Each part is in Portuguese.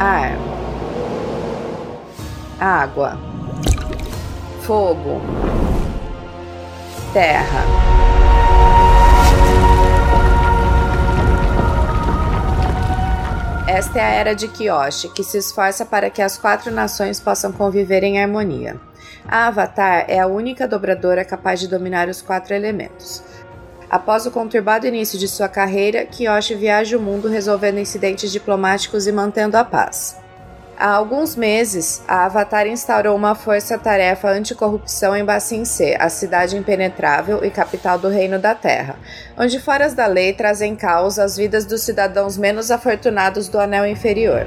ar, água, fogo, terra. Esta é a era de Kyoshi, que se esforça para que as quatro nações possam conviver em harmonia. A Avatar é a única dobradora capaz de dominar os quatro elementos. Após o conturbado início de sua carreira, Kiyoshi viaja o mundo resolvendo incidentes diplomáticos e mantendo a paz. Há alguns meses, a Avatar instaurou uma força-tarefa anticorrupção em Bassin C, a cidade impenetrável e capital do Reino da Terra, onde foras da lei trazem caos as vidas dos cidadãos menos afortunados do Anel Inferior.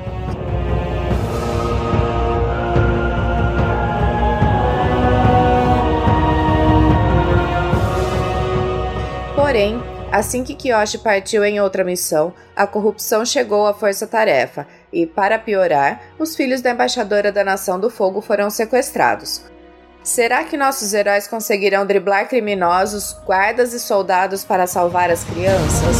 Porém, assim que Kiyoshi partiu em outra missão, a corrupção chegou à força-tarefa e, para piorar, os filhos da embaixadora da Nação do Fogo foram sequestrados. Será que nossos heróis conseguirão driblar criminosos, guardas e soldados para salvar as crianças?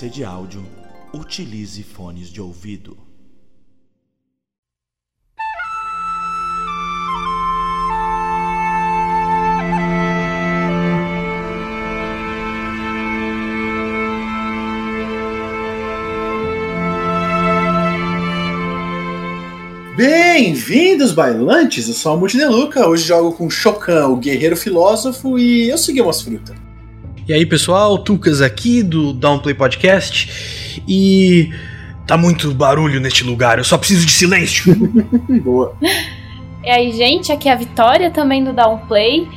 Experiência de áudio, utilize fones de ouvido. Bem-vindos, bailantes! Eu sou a Multineluca. Hoje jogo com Chocan, o guerreiro filósofo, e eu segui umas frutas. E aí, pessoal, Tucas aqui do Downplay Podcast. E tá muito barulho neste lugar, eu só preciso de silêncio. Boa. E aí, gente, aqui é a Vitória também do Downplay.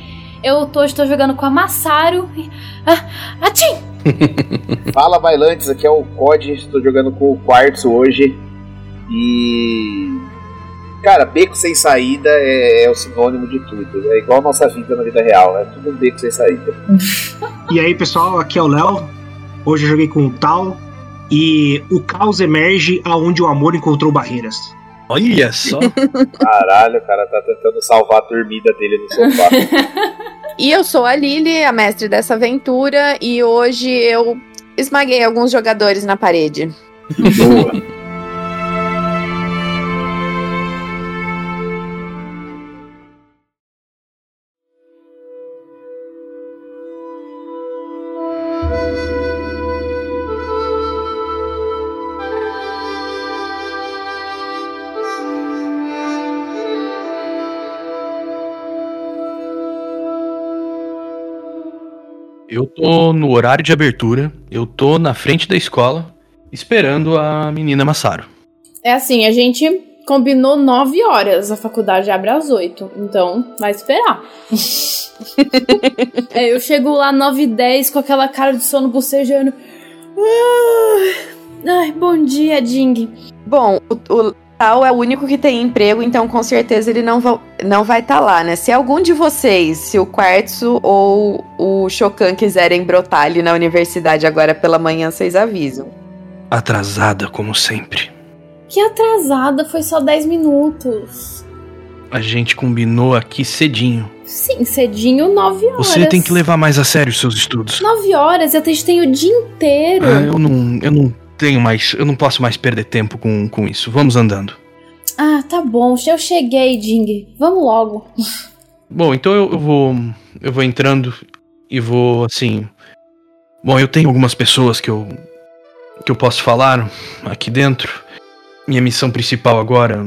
Eu tô, estou jogando com a Massaro. e- Ah, Atim! Fala bailantes, aqui é o COD, estou jogando com o Quartzo hoje. E. Cara, beco sem saída é, é o sinônimo de tudo. É igual a nossa vida na vida real, é tudo um beco sem saída. E aí, pessoal, aqui é o Léo. Hoje eu joguei com o Tal. E o caos emerge aonde o amor encontrou barreiras. Olha só. Caralho, o cara tá tentando salvar a dormida dele no sofá. E eu sou a Lily, a mestre dessa aventura, e hoje eu esmaguei alguns jogadores na parede. Boa. Eu tô no horário de abertura, eu tô na frente da escola, esperando a menina Massaro. É assim, a gente combinou 9 horas, a faculdade abre às 8. Então, vai esperar. é, eu chego lá 9 e 10 com aquela cara de sono bocejando. Ah, Ai, bom dia, Ding. Bom, o, o Tal é o único que tem emprego, então com certeza ele não, va não vai estar lá, né? Se algum de vocês, se o Quartzo ou o Chocan quiserem brotar ali na universidade agora pela manhã, vocês avisam. Atrasada, como sempre. Que atrasada, foi só 10 minutos. A gente combinou aqui cedinho. Sim, cedinho, 9 horas. Você tem que levar mais a sério os seus estudos. 9 horas, gente tem o dia inteiro. Ah, eu não, eu não tenho mais, eu não posso mais perder tempo com, com isso. Vamos andando. Ah, tá bom. Eu cheguei, Ding. Vamos logo. Bom, então eu, eu vou, eu vou entrando e vou assim. Bom, eu tenho algumas pessoas que eu que eu posso falar aqui dentro. Minha missão principal agora,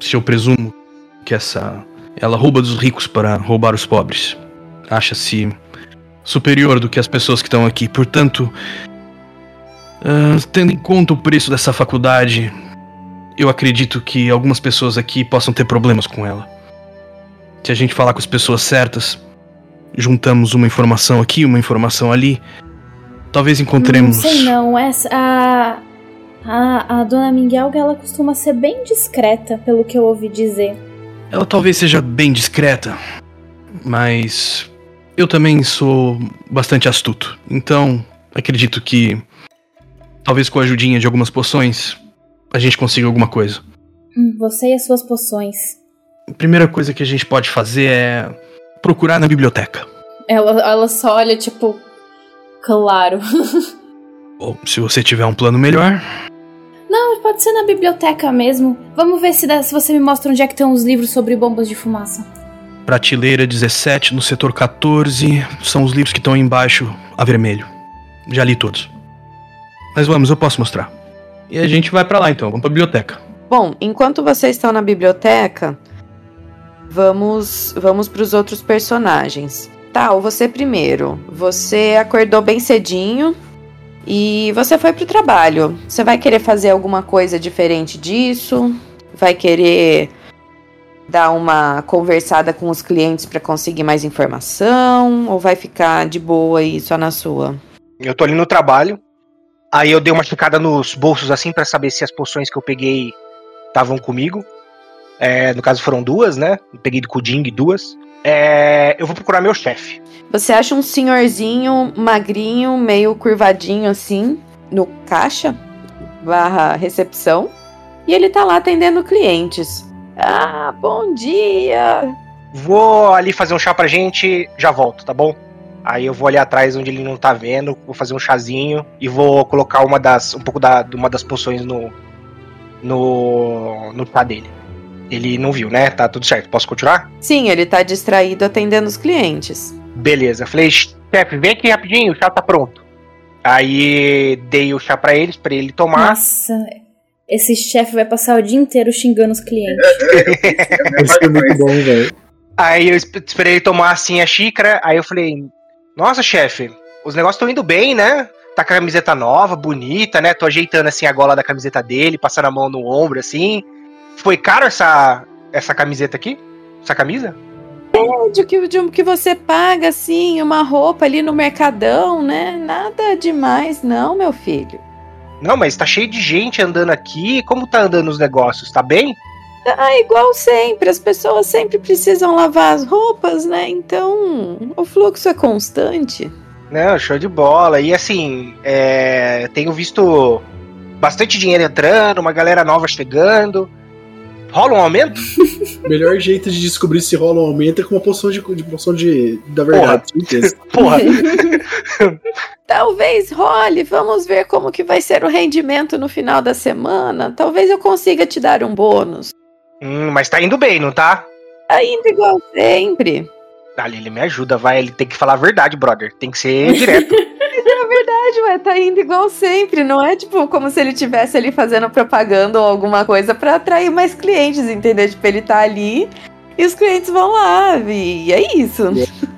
se eu presumo que essa ela rouba dos ricos para roubar os pobres. Acha-se superior do que as pessoas que estão aqui. Portanto, uh, tendo em conta o preço dessa faculdade, eu acredito que algumas pessoas aqui possam ter problemas com ela. Se a gente falar com as pessoas certas, juntamos uma informação aqui, uma informação ali, talvez encontremos. Não sei não, essa a a, a dona Miguel ela costuma ser bem discreta, pelo que eu ouvi dizer. Ela talvez seja bem discreta, mas eu também sou bastante astuto. Então, acredito que talvez com a ajudinha de algumas poções a gente consiga alguma coisa. Hum, você e as suas poções. A primeira coisa que a gente pode fazer é procurar na biblioteca. Ela, ela só olha tipo, claro. Ou se você tiver um plano melhor. Não, pode ser na biblioteca mesmo. Vamos ver se, dá, se você me mostra onde é que tem os livros sobre bombas de fumaça. Prateleira 17, no setor 14, são os livros que estão embaixo a vermelho. Já li todos. Mas vamos, eu posso mostrar. E a gente vai para lá então, vamos pra biblioteca. Bom, enquanto vocês estão na biblioteca, vamos vamos para os outros personagens. Tal, você primeiro. Você acordou bem cedinho e você foi pro trabalho. Você vai querer fazer alguma coisa diferente disso? Vai querer dar uma conversada com os clientes para conseguir mais informação ou vai ficar de boa aí só na sua? Eu tô ali no trabalho. Aí eu dei uma checada nos bolsos assim para saber se as poções que eu peguei estavam comigo. É, no caso foram duas, né? Eu peguei do Kuding duas. É, eu vou procurar meu chefe. Você acha um senhorzinho magrinho, meio curvadinho assim, no caixa barra recepção. E ele tá lá atendendo clientes. Ah, bom dia! Vou ali fazer um chá pra gente, já volto, tá bom? Aí eu vou ali atrás onde ele não tá vendo, vou fazer um chazinho e vou colocar uma das um pouco da uma das poções no no no chá dele. Ele não viu, né? Tá tudo certo. Posso continuar? Sim, ele tá distraído atendendo os clientes. Beleza. Falei, chefe, vem aqui rapidinho, o chá tá pronto. Aí dei o chá pra eles, pra ele tomar. Nossa, esse chefe vai passar o dia inteiro xingando os clientes. Isso é muito bom, velho. Aí eu esp- esperei ele tomar assim a xícara. Aí eu falei: Nossa, chefe, os negócios estão indo bem, né? Tá com a camiseta nova, bonita, né? Tô ajeitando assim a gola da camiseta dele, passando a mão no ombro assim. Foi caro essa, essa camiseta aqui? Essa camisa? De que, de que você paga, assim, uma roupa ali no mercadão, né? Nada demais, não, meu filho. Não, mas tá cheio de gente andando aqui. Como tá andando os negócios? Tá bem? Ah, igual sempre, as pessoas sempre precisam lavar as roupas, né? Então, o fluxo é constante. Não, show de bola. E assim, é, tenho visto bastante dinheiro entrando, uma galera nova chegando. Rola um aumento? O melhor jeito de descobrir se rola um aumento é com uma poção de, de poção de da verdade, certeza. Porra. Talvez role, vamos ver como que vai ser o rendimento no final da semana. Talvez eu consiga te dar um bônus. Hum, mas tá indo bem, não tá? Ainda igual sempre. Ali ele me ajuda, vai. Ele tem que falar a verdade, brother. Tem que ser direto. É verdade, ué, tá indo igual sempre. Não é tipo como se ele tivesse ali fazendo propaganda ou alguma coisa pra atrair mais clientes, entendeu? Tipo, ele tá ali e os clientes vão lá. E é isso.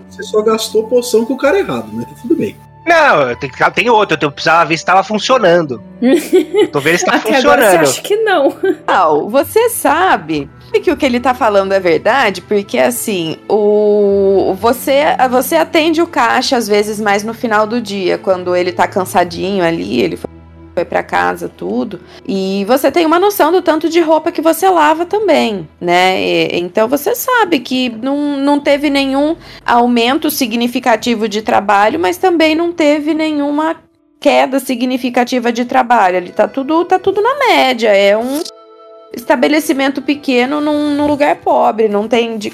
Você só gastou poção com o cara errado, mas tá tudo bem. Não, tem, tem outro, eu precisava ver se tava funcionando. Eu tô vendo se tá Até agora você funcionando. acha que não. Não, você sabe que o que ele tá falando é verdade, porque assim, o você você atende o caixa às vezes mais no final do dia, quando ele tá cansadinho ali, ele foi foi para casa, tudo. E você tem uma noção do tanto de roupa que você lava também, né? E- então você sabe que não, não teve nenhum aumento significativo de trabalho, mas também não teve nenhuma queda significativa de trabalho. Ele tá tudo, tá tudo na média. É um estabelecimento pequeno num, num lugar pobre. Não tem, de,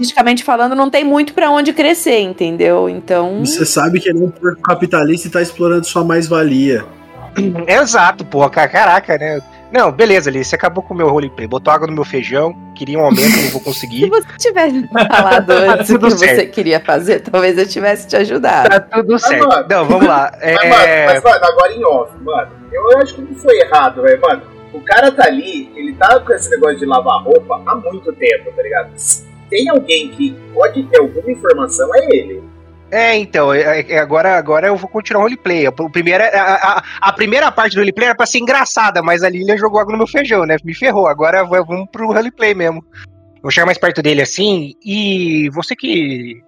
statisticamente falando, não tem muito pra onde crescer, entendeu? Então. Você sabe que ele é um porco capitalista e tá explorando sua mais-valia. Exato, porra, ca- caraca, né? Não, beleza, ali, você acabou com o meu roleplay, botou água no meu feijão, queria um aumento, não vou Se conseguir. você tivesse falado antes o que Tudo você certo. queria fazer, talvez eu tivesse te ajudado. Tá tudo certo. mano. Não, vamos lá. Mas, É... mano, mas, mano, agora em off, mano, eu acho que não foi errado, velho, mano. O cara tá ali, ele tá com esse negócio de lavar roupa há muito tempo, tá ligado? Se tem alguém que pode ter alguma informação, é ele. É, então, é- é- agora, agora eu vou continuar o roleplay. O primeiro, é, a, a- a primeira parte do roleplay era pra ser engraçada, mas a Lilian jogou água no meu feijão, né? Me ferrou. Agora vamos pro roleplay mesmo. Vou chegar mais perto dele assim, e você que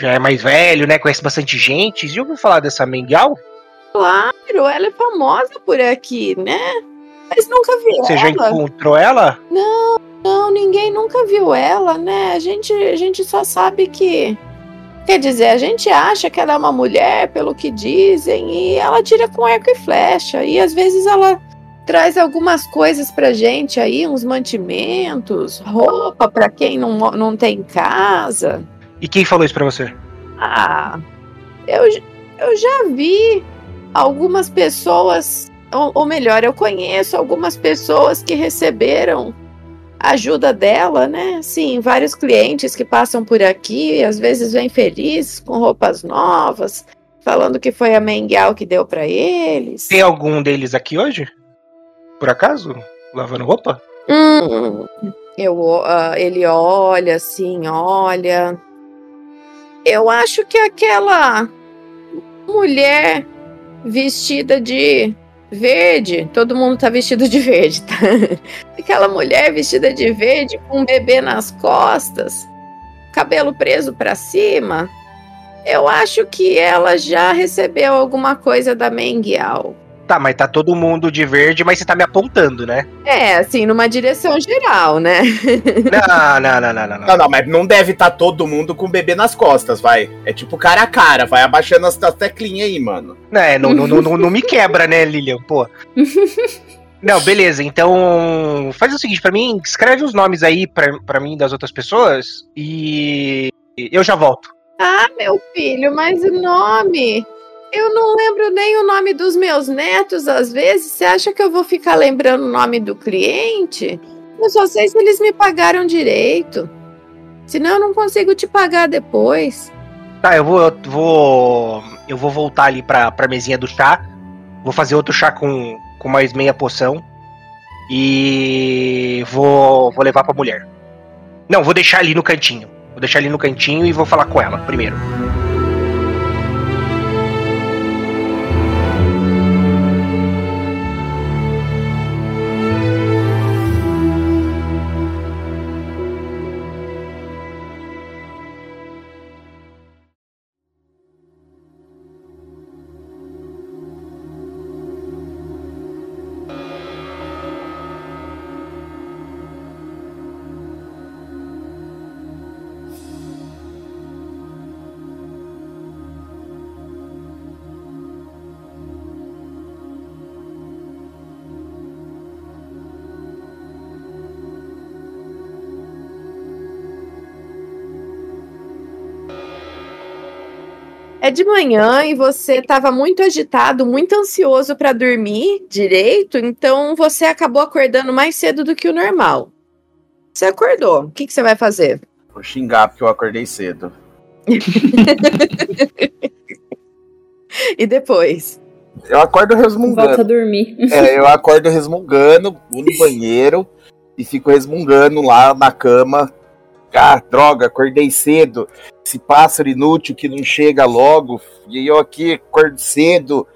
já é mais velho, né? Conhece bastante gente, já ouviu falar dessa Mengal? Claro, ela é famosa por aqui, né? Mas nunca vi Você já ela. encontrou ela? Não, ninguém nunca viu ela, né? A gente, a gente só sabe que. Quer dizer, a gente acha que ela é uma mulher, pelo que dizem, e ela tira com arco e flecha. E às vezes ela traz algumas coisas pra gente aí, uns mantimentos, roupa pra quem não, não tem casa. E quem falou isso pra você? Ah, eu, eu já vi algumas pessoas, ou, ou melhor, eu conheço algumas pessoas que receberam ajuda dela, né? Sim, vários clientes que passam por aqui, às vezes vêm felizes com roupas novas, falando que foi a Mengal que deu pra eles. Tem algum deles aqui hoje? Por acaso? Lavando roupa? Hum, eu, ah, ele olha assim, olha. Eu acho que aquela mulher vestida de verde, todo mundo tá vestido de verde, tá? Aquela mulher vestida de verde com um bebê nas costas, cabelo preso pra cima. Eu acho que ela já recebeu alguma coisa da Mengial. Tá, mas tá todo mundo de verde, mas você tá me apontando, né? É, assim, numa direção geral, né? Não, não, não, não, não. não. Não, não, mas não deve estar todo mundo com o bebê nas costas, vai. É tipo cara a cara, vai abaixando as, as teclinhas aí, mano. É, não, não, não, não, não me quebra, né, Lilian? Pô. Não, beleza. Então, faz o seguinte, pra mim, escreve os nomes aí pra, pra mim das outras pessoas e eu já volto. Ah, meu filho, mas o nome. Eu não lembro nem o nome dos meus netos, às vezes. Você acha que eu vou ficar lembrando o nome do cliente? Eu só sei se eles me pagaram direito. Senão eu não consigo te pagar depois. Tá, eu vou, eu vou, eu vou voltar ali pra, pra mesinha do chá. Vou fazer outro chá com, com mais meia poção e vou, vou levar pra mulher. Não, vou deixar ali no cantinho. Vou deixar ali no cantinho e vou falar com ela primeiro. De manhã e você estava muito agitado, muito ansioso para dormir direito, então você acabou acordando mais cedo do que o normal. Você acordou. O que, que você vai fazer? Vou xingar porque eu acordei cedo. E depois? Eu acordo Volta a resmungando. dormir. É, eu acordo resmungando, vou no banheiro e fico resmungando lá na cama, Ah, droga, acordei cedo. Esse pássaro inútil que não chega logo. E eu aqui acordo cedo.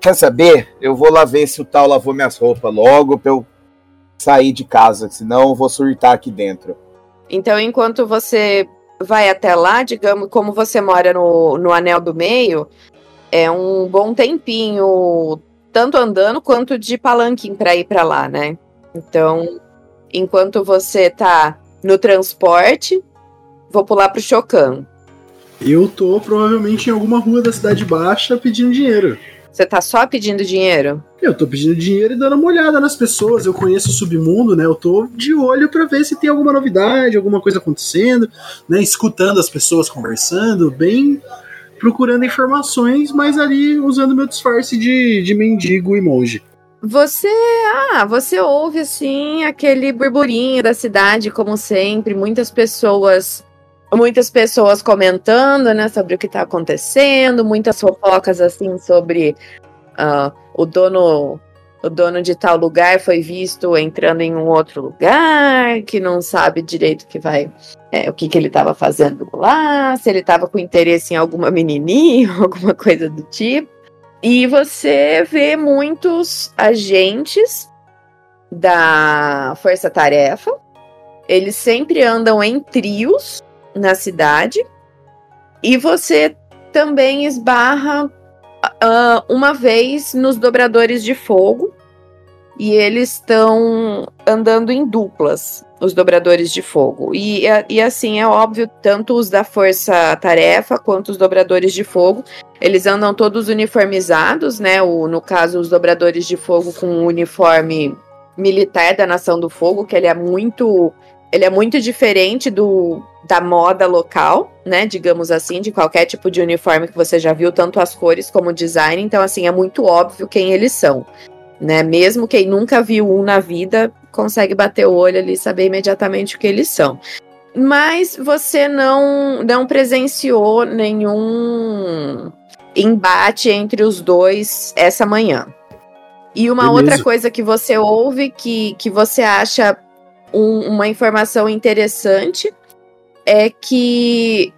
Quer saber? Eu vou lá ver se o tal lavou minhas roupas logo pra eu sair de casa, senão eu vou surtar aqui dentro. Então, enquanto você vai até lá, digamos, como você mora no, no anel do meio, é um bom tempinho, tanto andando quanto de palanquim para ir para lá, né? Então, enquanto você tá no transporte, vou pular pro Chocan. Eu tô provavelmente em alguma rua da Cidade Baixa pedindo dinheiro. Você tá só pedindo dinheiro? Eu tô pedindo dinheiro e dando uma olhada nas pessoas. Eu conheço o submundo, né? Eu tô de olho para ver se tem alguma novidade, alguma coisa acontecendo, né? Escutando as pessoas conversando, bem procurando informações, mas ali usando meu disfarce de, de mendigo e monge. Você, ah, você ouve assim aquele burburinho da cidade, como sempre, muitas pessoas, muitas pessoas comentando, né, sobre o que tá acontecendo, muitas fofocas assim sobre ah, o dono, o dono de tal lugar foi visto entrando em um outro lugar, que não sabe direito o que vai, é, o que que ele estava fazendo lá, se ele estava com interesse em alguma menininha, alguma coisa do tipo. E você vê muitos agentes da Força Tarefa. Eles sempre andam em trios na cidade. E você também esbarra uh, uma vez nos dobradores de fogo. E eles estão andando em duplas, os dobradores de fogo. E, e assim, é óbvio, tanto os da Força Tarefa quanto os dobradores de fogo eles andam todos uniformizados, né? O, no caso, os dobradores de fogo com o uniforme militar da Nação do Fogo, que ele é muito. Ele é muito diferente do, da moda local, né? Digamos assim, de qualquer tipo de uniforme que você já viu, tanto as cores como o design. Então, assim, é muito óbvio quem eles são. Né? Mesmo quem nunca viu um na vida consegue bater o olho ali e saber imediatamente o que eles são mas você não não presenciou nenhum embate entre os dois essa manhã. E uma Beleza. outra coisa que você ouve que, que você acha um, uma informação interessante é que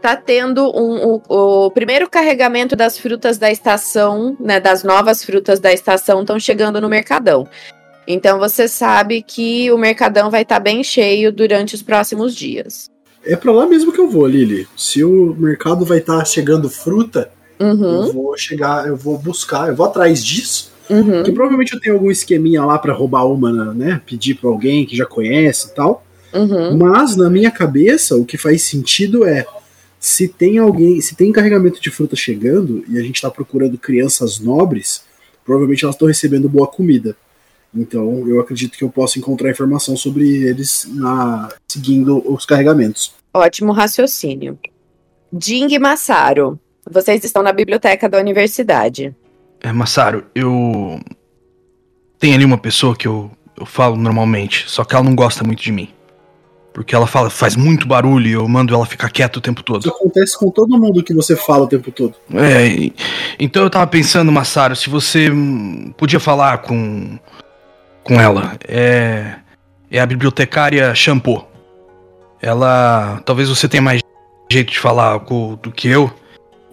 tá tendo um, o, o, primeiro carregamento das frutas da estação, né, das novas frutas da estação estão chegando no mercadão. Então você sabe que o mercadão vai estar tá bem cheio durante os próximos dias. É para lá mesmo que eu vou, Lili. Se o mercado vai estar tá chegando fruta, Uhum. Eu vou chegar, eu vou buscar, eu vou atrás disso. Uhum. Que provavelmente eu tenho algum esqueminha lá para roubar uma, né? Pedir para alguém que já conhece e tal. Uhum. Mas na minha cabeça, o que faz sentido é se tem alguém, se tem carregamento de fruta chegando e a gente está procurando crianças nobres, provavelmente elas estão recebendo boa comida. Então eu acredito que eu posso encontrar informação sobre eles na seguindo os carregamentos. Ótimo raciocínio. Ding Massaro. Vocês estão na biblioteca da universidade. É, Massaro, eu. Tem ali uma pessoa que eu, eu falo normalmente, só que ela não gosta muito de mim. Porque ela fala, faz muito barulho e eu mando ela ficar quieta o tempo todo. Isso acontece com todo mundo que você fala o tempo todo. É, então eu tava pensando, Massaro, se você podia falar com. com ela. É. É a bibliotecária Shampoo. Ela. Talvez você tenha mais jeito de falar do que eu.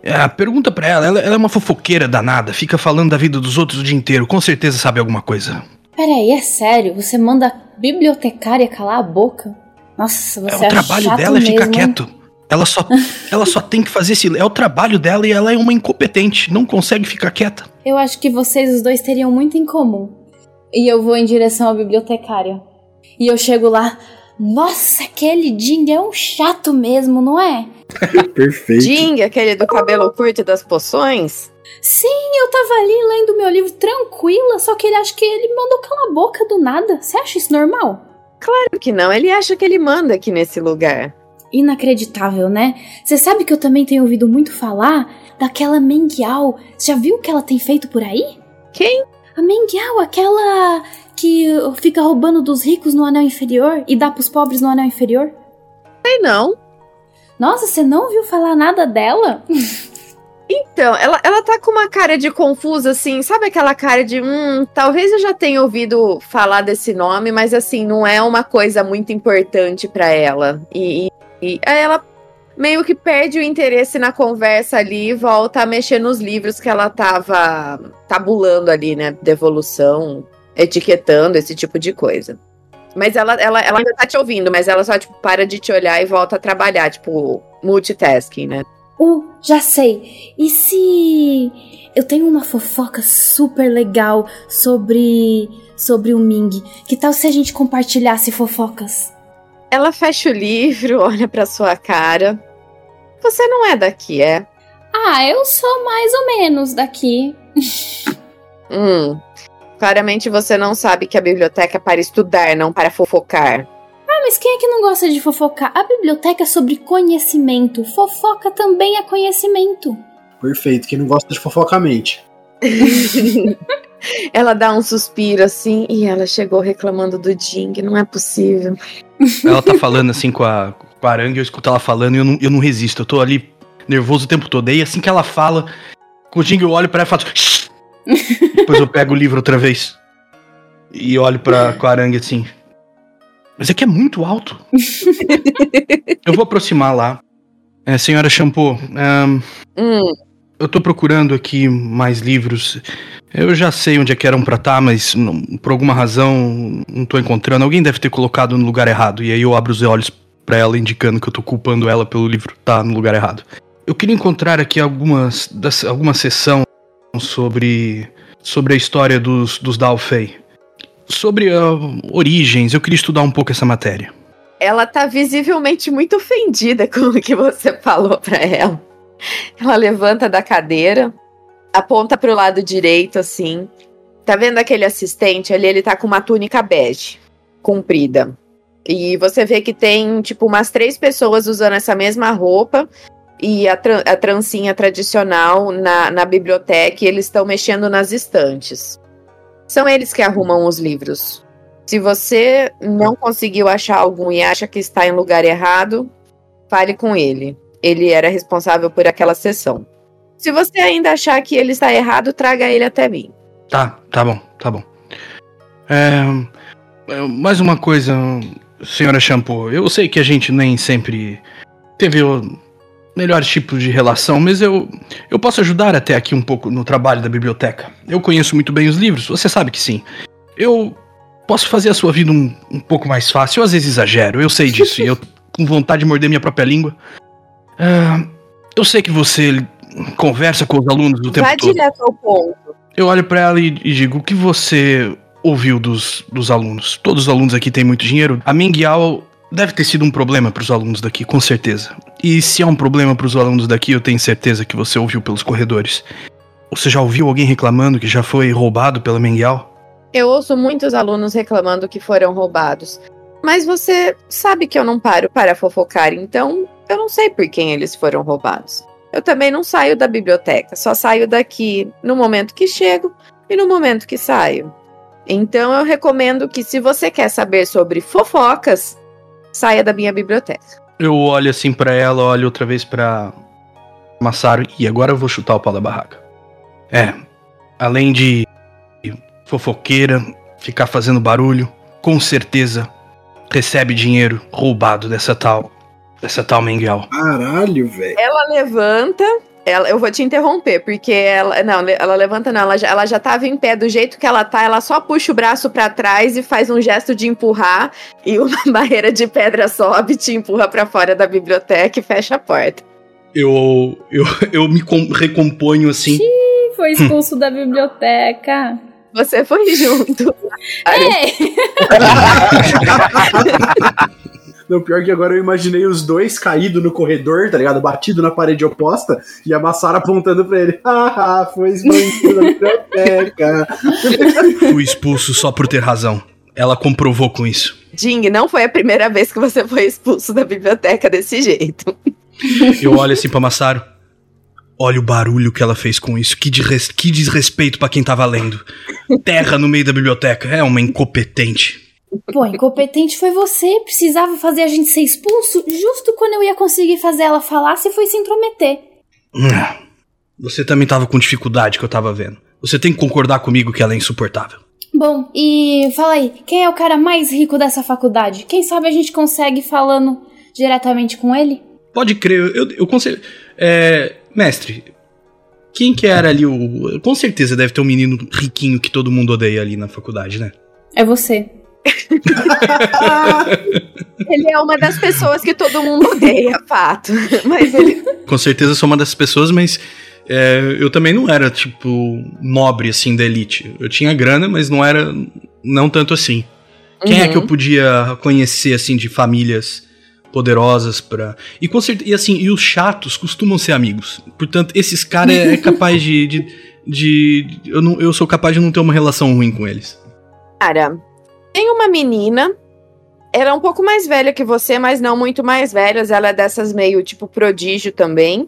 É, pergunta pra ela, ela, ela é uma fofoqueira danada, fica falando da vida dos outros o dia inteiro, com certeza sabe alguma coisa. Peraí, é sério? Você manda a bibliotecária calar a boca? Nossa, você é o trabalho é dela mesmo, é ficar quieto. Ela só, ela só tem que fazer esse. É o trabalho dela e ela é uma incompetente. Não consegue ficar quieta. Eu acho que vocês os dois teriam muito em comum. E eu vou em direção à bibliotecária. E eu chego lá. Nossa, aquele Ding é um chato mesmo, não é? Perfeito. Ding, aquele do cabelo curto e das poções? Sim, eu tava ali lendo meu livro tranquila, só que ele acha que ele mandou calar a boca do nada. Você acha isso normal? Claro que não, ele acha que ele manda aqui nesse lugar. Inacreditável, né? Você sabe que eu também tenho ouvido muito falar daquela Mengial. Você já viu o que ela tem feito por aí? Quem? A Mengial, aquela que fica roubando dos ricos no anel inferior e dá pros pobres no anel inferior? Sei não. Nossa, você não viu falar nada dela? Então, ela, ela tá com uma cara de confusa, assim, sabe aquela cara de, hum, talvez eu já tenha ouvido falar desse nome, mas assim, não é uma coisa muito importante para ela. E, e, e aí ela meio que perde o interesse na conversa ali e volta a mexer nos livros que ela tava tabulando ali, né? Devolução, etiquetando, esse tipo de coisa. Mas ela, ela, ela ainda tá te ouvindo, mas ela só, tipo, para de te olhar e volta a trabalhar, tipo, multitasking, né? Uh, já sei. E se eu tenho uma fofoca super legal sobre sobre o Ming? Que tal se a gente compartilhasse fofocas? Ela fecha o livro, olha para sua cara. Você não é daqui, é? Ah, eu sou mais ou menos daqui. hum. Claramente você não sabe que a biblioteca é para estudar, não para fofocar. Ah, mas quem é que não gosta de fofocar? A biblioteca é sobre conhecimento. Fofoca também é conhecimento. Perfeito. Quem não gosta de fofocamente. ela dá um suspiro assim e ela chegou reclamando do Jing. Não é possível. Ela tá falando assim com a, com a Arangue, eu escuto ela falando e eu não, eu não resisto. Eu tô ali nervoso o tempo todo. E assim que ela fala, com o Jing eu olho pra ela e falo. Depois eu pego o livro outra vez. E olho pra Arangue assim. Mas é que é muito alto. eu vou aproximar lá. É, senhora Shampoo, um, hum. eu tô procurando aqui mais livros. Eu já sei onde é que eram pra estar, tá, mas não, por alguma razão não tô encontrando. Alguém deve ter colocado no lugar errado. E aí eu abro os olhos para ela, indicando que eu tô culpando ela pelo livro tá no lugar errado. Eu queria encontrar aqui algumas alguma sessão sobre sobre a história dos, dos Dalfei sobre uh, origens. Eu queria estudar um pouco essa matéria. Ela tá visivelmente muito ofendida com o que você falou para ela. Ela levanta da cadeira, aponta pro lado direito assim. Tá vendo aquele assistente ali? Ele tá com uma túnica bege, comprida. E você vê que tem, tipo, umas três pessoas usando essa mesma roupa e a, tra a trancinha tradicional na, na biblioteca e eles estão mexendo nas estantes. São eles que arrumam os livros. Se você não conseguiu achar algum e acha que está em lugar errado, fale com ele. Ele era responsável por aquela sessão. Se você ainda achar que ele está errado, traga ele até mim. Tá, tá bom, tá bom. É, é mais uma coisa, senhora Shampoo. Eu sei que a gente nem sempre teve melhores tipos de relação, mas eu, eu posso ajudar até aqui um pouco no trabalho da biblioteca. Eu conheço muito bem os livros, você sabe que sim. Eu posso fazer a sua vida um, um pouco mais fácil, eu às vezes exagero, eu sei disso, e eu com vontade de morder minha própria língua. Uh, eu sei que você conversa com os alunos do tempo Vai todo. direto ao ponto. Eu olho para ela e, e, digo, o que você ouviu dos, dos alunos? Todos os alunos aqui têm muito dinheiro. A Ming Yao deve ter sido um problema para os alunos daqui, com certeza. E se é um problema para os alunos daqui, eu tenho certeza que você ouviu pelos corredores. Você já ouviu alguém reclamando que já foi roubado pela Menguial? Eu ouço muitos alunos reclamando que foram roubados. Mas você sabe que eu não paro para fofocar, então eu não sei por quem eles foram roubados. Eu também não saio da biblioteca, só saio daqui no momento que chego e no momento que saio. Então eu recomendo que, se você quer saber sobre fofocas, saia da minha biblioteca. Eu olho assim para ela, olho outra vez para Massaro e agora eu vou chutar o pau da barraca. É, além de fofoqueira, ficar fazendo barulho, com certeza recebe dinheiro roubado dessa tal, dessa tal Menguel. Caralho, velho. Ela levanta, ela, eu vou te interromper, porque ela. Não, ela levanta, não. Ela já, ela já tava em pé do jeito que ela tá. Ela só puxa o braço para trás e faz um gesto de empurrar. E uma barreira de pedra sobe, te empurra para fora da biblioteca e fecha a porta. Eu, eu, eu me recomponho assim. Xiii, foi expulso da biblioteca. Você foi junto. É. Não, pior que agora eu imaginei os dois caídos no corredor, tá ligado? Batido na parede oposta e a Massara apontando pra ele. Ah, foi expulso da biblioteca. Fui expulso só por ter razão. Ela comprovou com isso. Jing, não foi a primeira vez que você foi expulso da biblioteca desse jeito. Eu olho assim pra Massaro. Olha o barulho que ela fez com isso. Que, de res... que desrespeito para quem tava lendo. Terra no meio da biblioteca. É uma incompetente. Pô, incompetente foi você. Precisava fazer a gente ser expulso justo quando eu ia conseguir fazer ela falar se foi se intrometer. você também tava com dificuldade que eu tava vendo. Você tem que concordar comigo que ela é insuportável. Bom, e fala aí, quem é o cara mais rico dessa faculdade? Quem sabe a gente consegue falando diretamente com ele? Pode crer, eu, eu consigo. É, mestre, quem que era ali o. Com certeza deve ter um menino riquinho que todo mundo odeia ali na faculdade, né? É você. ele é uma das pessoas que todo mundo odeia, fato. Mas ele. Com certeza sou uma dessas pessoas, mas é, eu também não era, tipo, nobre, assim, da elite. Eu tinha grana, mas não era. Não tanto assim. Quem uhum. é que eu uhum. podia conhecer, assim, de famílias poderosas para e com certeza, e assim, e os chatos costumam ser amigos. Portanto, esses caras é, é capaz de, de, de, eu não eu sou capaz de não ter uma relação ruim com eles. Cara, tem uma menina ela é um pouco mais velha que você, mas não muito mais velha. Ela é dessas meio tipo prodígio também.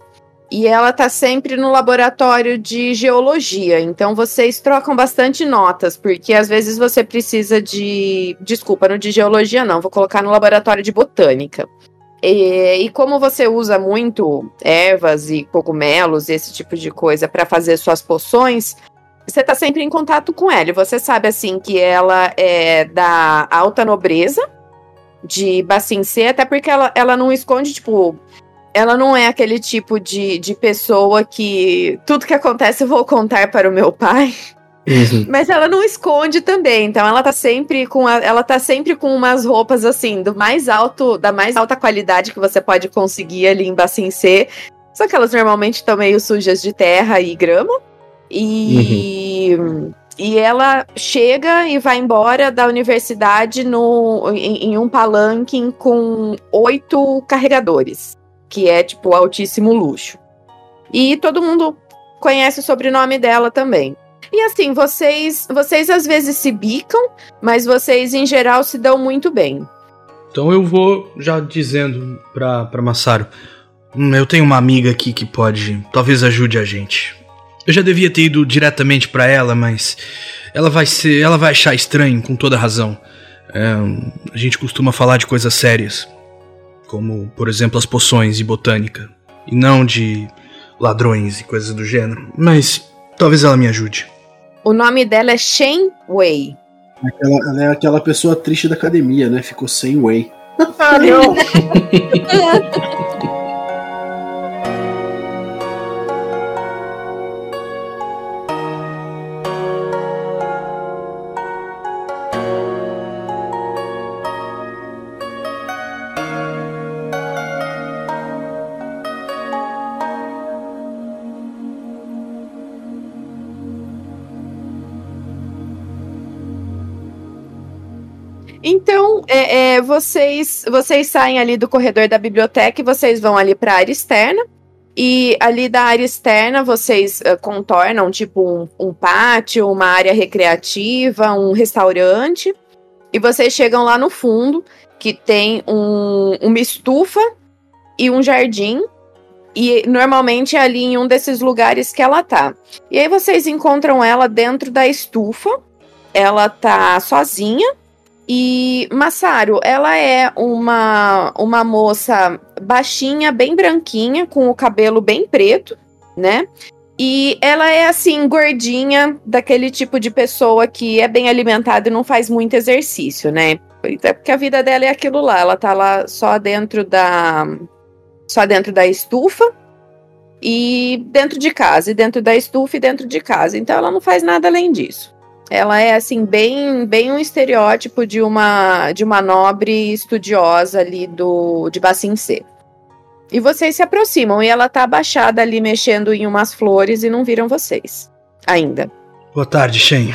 E ela tá sempre no laboratório de geologia. Então vocês trocam bastante notas, porque às vezes você precisa de. Desculpa, no de geologia não, vou colocar no laboratório de botânica. E, e como você usa muito ervas e cogumelos esse tipo de coisa para fazer suas poções, você tá sempre em contato com ela. Você sabe assim que ela é da alta nobreza de Bacincê, até porque ela, ela não esconde, tipo, ela não é aquele tipo de, de pessoa que tudo que acontece eu vou contar para o meu pai. Uhum. Mas ela não esconde também, então ela tá sempre com a, ela tá sempre com umas roupas assim do mais alto, da mais alta qualidade que você pode conseguir ali em Bacincê. Só que elas normalmente estão meio sujas de terra e grama. E uhum. E ela chega e vai embora da universidade no, em, em, um palanque com oito carregadores que é tipo altíssimo luxo. E todo mundo conhece o sobrenome dela também. E assim, vocês, vocês às vezes se bicam, mas vocês em geral se dão muito bem. Então eu vou já dizendo pra, pra Massaro. Hum, eu tenho uma amiga aqui que pode, talvez ajude a gente. Eu já devia ter ido diretamente para ela, mas ela vai ser, ela vai achar estranho, com toda razão. É, a gente costuma falar de coisas sérias como por exemplo as poções e botânica, e não de ladrões e coisas do gênero. Mas talvez ela me ajude. O nome dela é Shen Wei. Aquela, ela é aquela pessoa triste da academia, né? Ficou sem Wei. ah, não! é, vocês, vocês saem ali do corredor da biblioteca e vocês vão ali para a área externa. E ali da área externa vocês uh, contornam tipo um, um, pátio, uma área recreativa, um restaurante. E vocês chegam lá no fundo, que tem um, uma estufa e um jardim. E normalmente é ali em um desses lugares que ela tá. E aí vocês encontram ela dentro da estufa. Ela tá sozinha e Massaro, ela é uma, uma moça baixinha, bem branquinha, com o cabelo bem preto, né? E ela é assim, gordinha, daquele tipo de pessoa que é bem alimentada e não faz muito exercício, né? É porque a vida dela é aquilo lá, ela tá lá só dentro da. só dentro da estufa e dentro de casa, e dentro da estufa e dentro de casa. Então ela não faz nada além disso. Ela é assim bem, bem um estereótipo de uma de uma nobre estudiosa ali do de C. E vocês se aproximam e ela tá abaixada ali mexendo em umas flores e não viram vocês ainda. Boa tarde, Shen.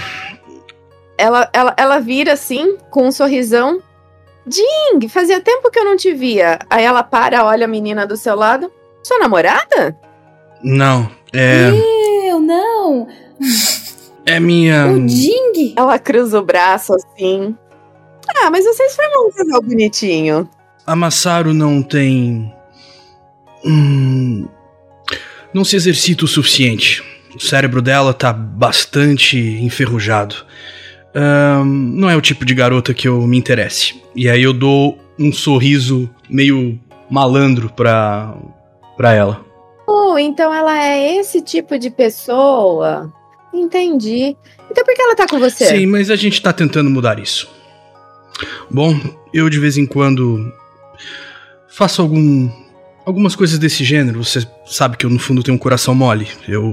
Ela, ela, ela vira assim, com um sorrisão. Ding, fazia tempo que eu não te via. Aí ela para, olha a menina do seu lado. Sua namorada? Não, é. Eu não! É minha. O Ding? Ela cruza o braço assim. Ah, mas vocês formam um casal bonitinho. A Massaro não tem. Hum, não se exercita o suficiente. O cérebro dela tá bastante enferrujado. Um, não é o tipo de garota que eu me interesse. E aí eu dou um sorriso meio malandro pra, pra ela. Oh, então ela é esse tipo de pessoa? Entendi. Então por que ela tá com você? Sim, mas a gente tá tentando mudar isso. Bom, eu de vez em quando faço algum algumas coisas desse gênero. Você sabe que eu no fundo tenho um coração mole. Eu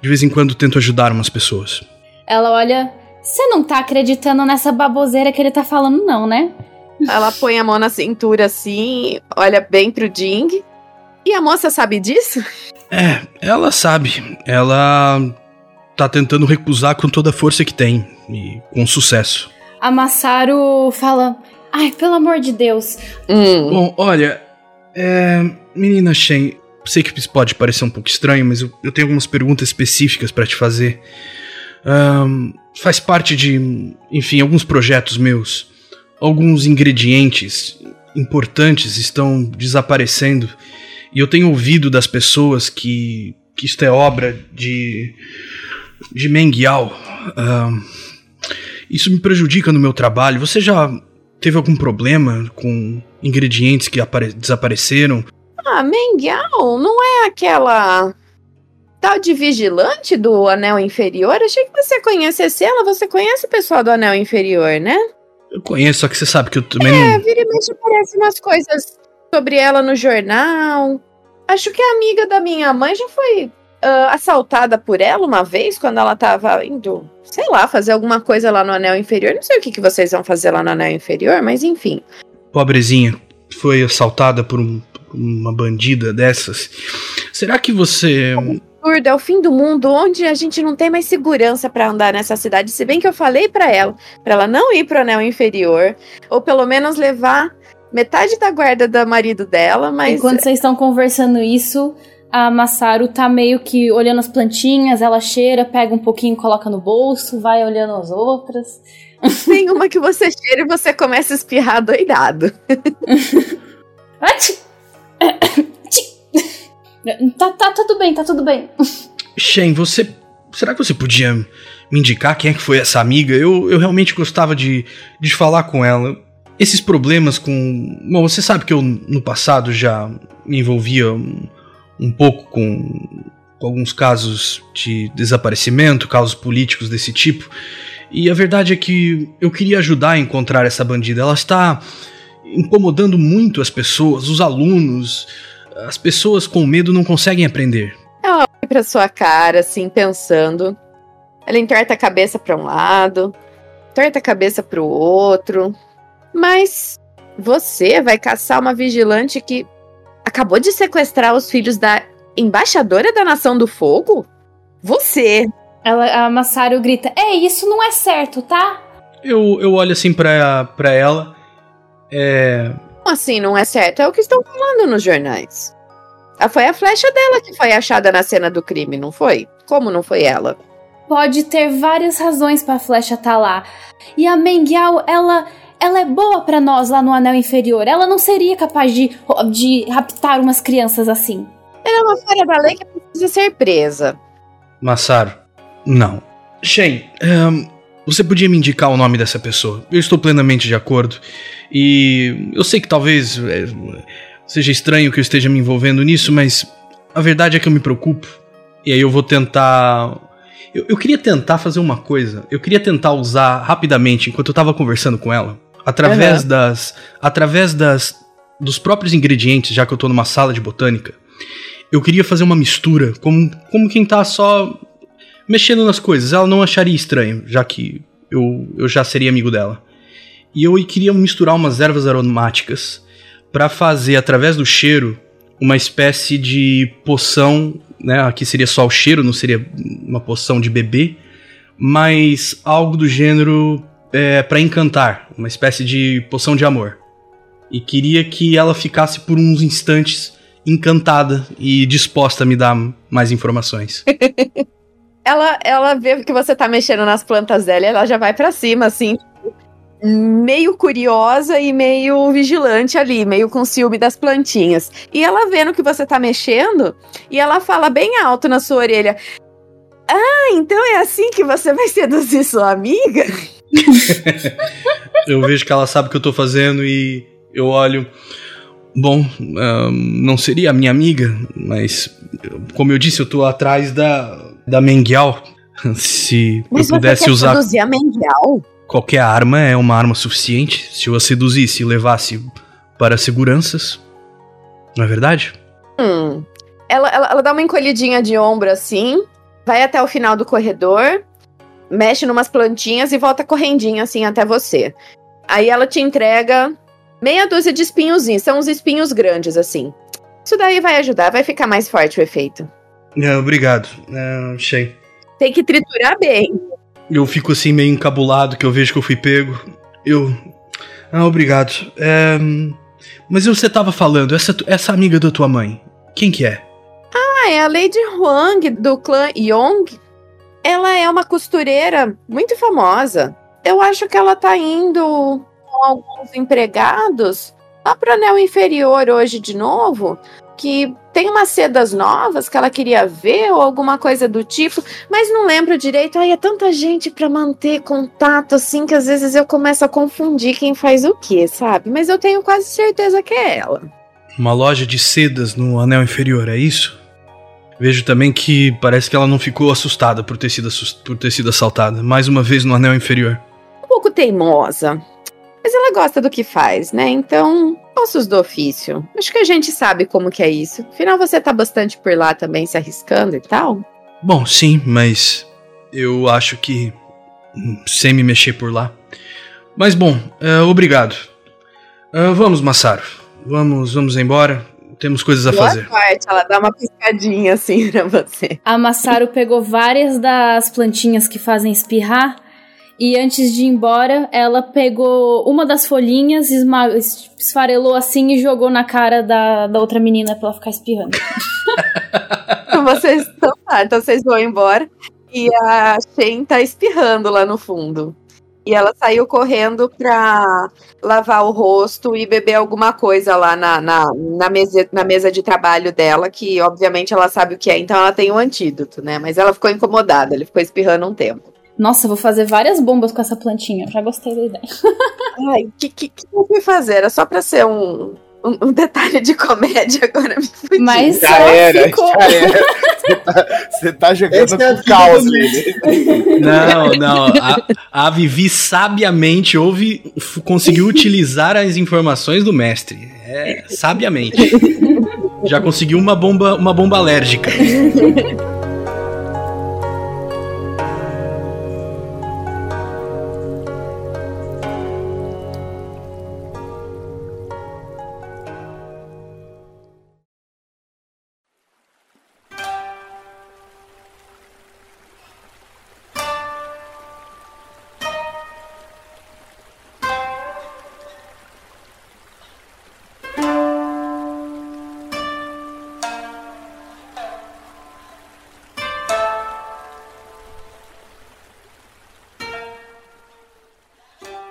de vez em quando tento ajudar umas pessoas. Ela olha, você não tá acreditando nessa baboseira que ele tá falando não, né? Ela põe a mão na cintura assim, olha bem pro Ding. E a moça sabe disso? É, ela sabe. Ela tá tentando recusar com toda a força que tem e com sucesso. A Masaru fala: Ai, pelo amor de Deus. Hum. Bom, olha, é, menina Shen, sei que isso pode parecer um pouco estranho, mas eu, eu tenho algumas perguntas específicas para te fazer. Um, faz parte de, enfim, alguns projetos meus. Alguns ingredientes importantes estão desaparecendo e eu tenho ouvido das pessoas que, que isto é obra de, de Meng. Uh, isso me prejudica no meu trabalho. Você já teve algum problema com ingredientes que desapareceram? Ah, Meng Yao não é aquela tal de vigilante do anel inferior? Achei que você conhecesse ela. Você conhece o pessoal do anel inferior, né? Eu conheço, só que você sabe que eu também é, não... vira e mexe aparece umas coisas sobre ela no jornal. Acho que a amiga da minha mãe já foi uh, assaltada por ela uma vez quando ela tava indo, sei lá, fazer alguma coisa lá no anel inferior. Não sei o que, que vocês vão fazer lá no anel inferior, mas enfim. Pobrezinha, foi assaltada por um, uma bandida dessas. Será que você. Absurdo, é o fim do mundo, onde a gente não tem mais segurança para andar nessa cidade. Se bem que eu falei para ela, para ela não ir pro anel inferior, ou pelo menos levar metade da guarda do marido dela, mas. Enquanto vocês estão conversando isso, a Masaru tá meio que olhando as plantinhas, ela cheira, pega um pouquinho, coloca no bolso, vai olhando as outras. Tem uma que você cheira e você começa a espirrar doidado. tá, tá tudo bem, tá tudo bem. Shen, você. Será que você podia me indicar quem é que foi essa amiga? Eu, eu realmente gostava de, de falar com ela esses problemas com. Bom, você sabe que eu no passado já me envolvia um, um pouco com, com, alguns casos de desaparecimento, casos políticos desse tipo. E a verdade é que eu queria ajudar a encontrar essa bandida. Ela está incomodando muito as pessoas, os alunos. As pessoas com medo não conseguem aprender. Ela olha pra sua cara, assim, pensando. Ela entorta a cabeça para um lado, torta a cabeça para o outro, mas você vai caçar uma vigilante que acabou de sequestrar os filhos da embaixadora da Nação do Fogo? Você! Ela, a Massario grita: É, isso não é certo, tá? Eu, eu olho assim pra, pra ela. É. Como assim não é certo? É o que estão falando nos jornais. Ah, foi a flecha dela que foi achada na cena do crime, não foi? Como não foi ela? Pode ter várias razões para a flecha estar tá lá. E a Mengiao, ela ela é boa para nós lá no anel inferior. Ela não seria capaz de, de raptar umas crianças assim. Ela é uma falha da lei que precisa ser presa. Massaro, não. Shen, um, você podia me indicar o nome dessa pessoa? Eu estou plenamente de acordo. E eu sei que talvez é, seja estranho que eu esteja me envolvendo nisso, mas a verdade é que eu me preocupo. E aí eu vou tentar eu, eu, queria tentar fazer uma coisa. Eu queria tentar usar rapidamente, enquanto eu tava conversando com ela, Através uhum. das. Através das. Dos próprios ingredientes, já que eu tô numa sala de botânica, eu queria fazer uma mistura, como, como quem tá só mexendo nas coisas. Ela não acharia estranho, já que eu, eu já seria amigo dela. E eu queria misturar umas ervas aromáticas para fazer, através do cheiro, uma espécie de poção, né? Aqui seria só o cheiro, não seria uma poção de bebê, mas algo do gênero é, para encantar, uma espécie de poção de amor. E queria que ela ficasse por uns instantes encantada e disposta a me dar mais informações. ela, ela vê que você tá mexendo nas plantas dela e ela já vai para cima, assim, meio curiosa e meio vigilante ali, meio com ciúme das plantinhas. E ela vendo que você tá mexendo, e ela fala bem alto na sua orelha: Ah, então é assim que você vai seduzir sua amiga? eu vejo que ela sabe o que eu tô fazendo e eu olho. Bom, não seria a minha amiga, mas como eu disse, eu tô atrás da, da Mengial. Se mas eu pudesse você quer usar. seduzir a Mengial? Qualquer arma é uma arma suficiente se eu a seduzisse e levasse para seguranças. Não é verdade? Hum. Ela, ela, ela dá uma encolhidinha de ombro assim, vai até o final do corredor, mexe numas plantinhas e volta correndinho assim até você. Aí ela te entrega meia dúzia de espinhozinhos, são uns espinhos grandes assim. Isso daí vai ajudar, vai ficar mais forte o efeito. É, obrigado. É, achei. Tem que triturar bem. Eu fico assim meio encabulado que eu vejo que eu fui pego. Eu. Ah, obrigado. É... Mas você tava falando, essa, essa amiga da tua mãe, quem que é? Ah, é a Lady Huang do clã Yong. Ela é uma costureira muito famosa. Eu acho que ela tá indo com alguns empregados lá pro anel inferior hoje de novo, que tem umas sedas novas que ela queria ver ou alguma coisa do tipo, mas não lembro direito. Ai, é tanta gente para manter contato assim que às vezes eu começo a confundir quem faz o que, sabe? Mas eu tenho quase certeza que é ela. Uma loja de sedas no anel inferior, é isso? Vejo também que parece que ela não ficou assustada por ter sido, por ter sido assaltada. Mais uma vez no anel inferior. Um pouco teimosa. Mas ela gosta do que faz, né? Então, ossos do ofício. Acho que a gente sabe como que é isso. Afinal, você tá bastante por lá também, se arriscando e tal. Bom, sim, mas eu acho que hum, sem me mexer por lá. Mas bom, uh, obrigado. Uh, vamos, Massaro. Vamos, vamos embora. Temos coisas a Boa fazer. Parte, ela dá uma piscadinha assim pra você. A Massaro pegou várias das plantinhas que fazem espirrar e antes de ir embora, ela pegou uma das folhinhas, esfarelou assim e jogou na cara da, da outra menina pra ela ficar espirrando. vocês, então, tá, então vocês vão embora e a Shen tá espirrando lá no fundo. E ela saiu correndo pra lavar o rosto e beber alguma coisa lá na, na, na, mesa, na mesa de trabalho dela, que obviamente ela sabe o que é, então ela tem um antídoto, né? Mas ela ficou incomodada, ele ficou espirrando um tempo. Nossa, vou fazer várias bombas com essa plantinha. Já gostei da ideia. Ai, o que, que, que eu fui fazer? Era só pra ser um, um, um, detalhe de comédia, agora me fudi. Mas já era, ficou... já era. Você tá, você tá jogando é com caos nele. Não, não. A, a Vivi sabiamente ouve, conseguiu utilizar as informações do mestre. É, sabiamente. Já conseguiu uma bomba, uma bomba alérgica.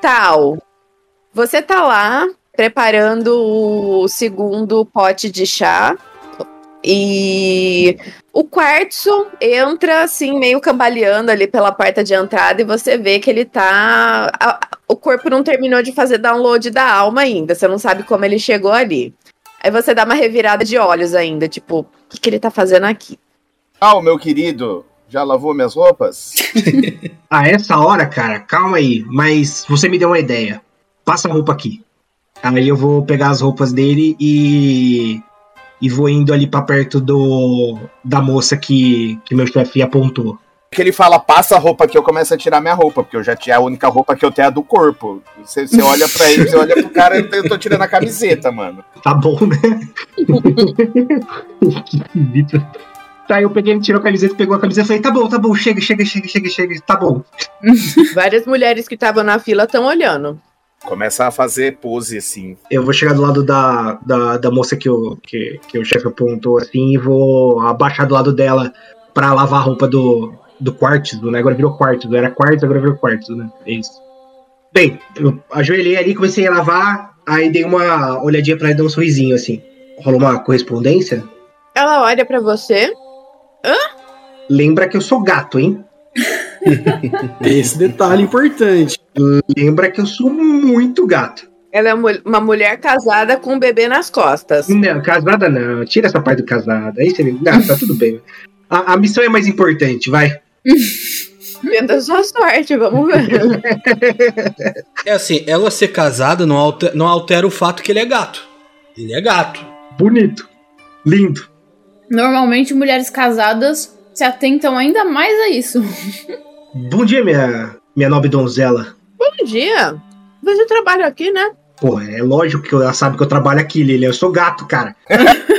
Tal. Você tá lá preparando o segundo pote de chá e o quartzo entra assim, meio cambaleando ali pela porta de entrada e você vê que ele tá. A, o corpo não terminou de fazer download da alma ainda, você não sabe como ele chegou ali. Aí você dá uma revirada de olhos ainda, tipo, o que, que ele tá fazendo aqui? Ah, o meu querido, já lavou minhas roupas? a essa hora, cara, calma aí. Mas você me deu uma ideia. Passa a roupa aqui. Aí eu vou pegar as roupas dele e. E vou indo ali para perto do da moça que, que meu chefe apontou. Que ele fala, passa a roupa aqui, eu começo a tirar minha roupa, porque eu já tinha a única roupa que eu tenho é a do corpo. Você, você olha pra ele, você olha pro cara, eu tô tirando a camiseta, mano. Tá bom, né? que esquisito. Tá, eu peguei, ele tirou a camiseta, pegou a camiseta e falei, tá bom, tá bom, chega, chega, chega, chega, chega, tá bom. Várias mulheres que estavam na fila estão olhando. Começa a fazer pose assim. Eu vou chegar do lado da, da, da moça que, o que, que o chefe apontou assim e vou abaixar do lado dela pra lavar a roupa do, do quarto, né? Agora virou quarto, era quarto, agora virou quarto, né? É isso. Bem, eu ajoelhei ali, comecei a lavar, aí dei uma olhadinha pra ela e dei um sorrisinho assim. Rolou uma correspondência? Ela olha para você, Hã? Lembra que eu sou gato, hein? Esse detalhe importante. Lembra que eu sou muito gato. Ela é uma mulher casada com um bebê nas costas. Não, casada não. Tira essa parte do casada. Aí você. Não, tá tudo bem. A, a missão é mais importante, vai. Tenta sua sorte, vamos ver. É assim, ela ser casada não altera, não altera o fato que ele é gato. Ele é gato. Bonito. Lindo. Normalmente mulheres casadas se atentam ainda mais a isso. Bom dia, minha, minha nobre donzela. Bom dia. Você trabalha aqui, né? Pô, é lógico que ela sabe que eu trabalho aqui, Lili. Eu sou gato, cara.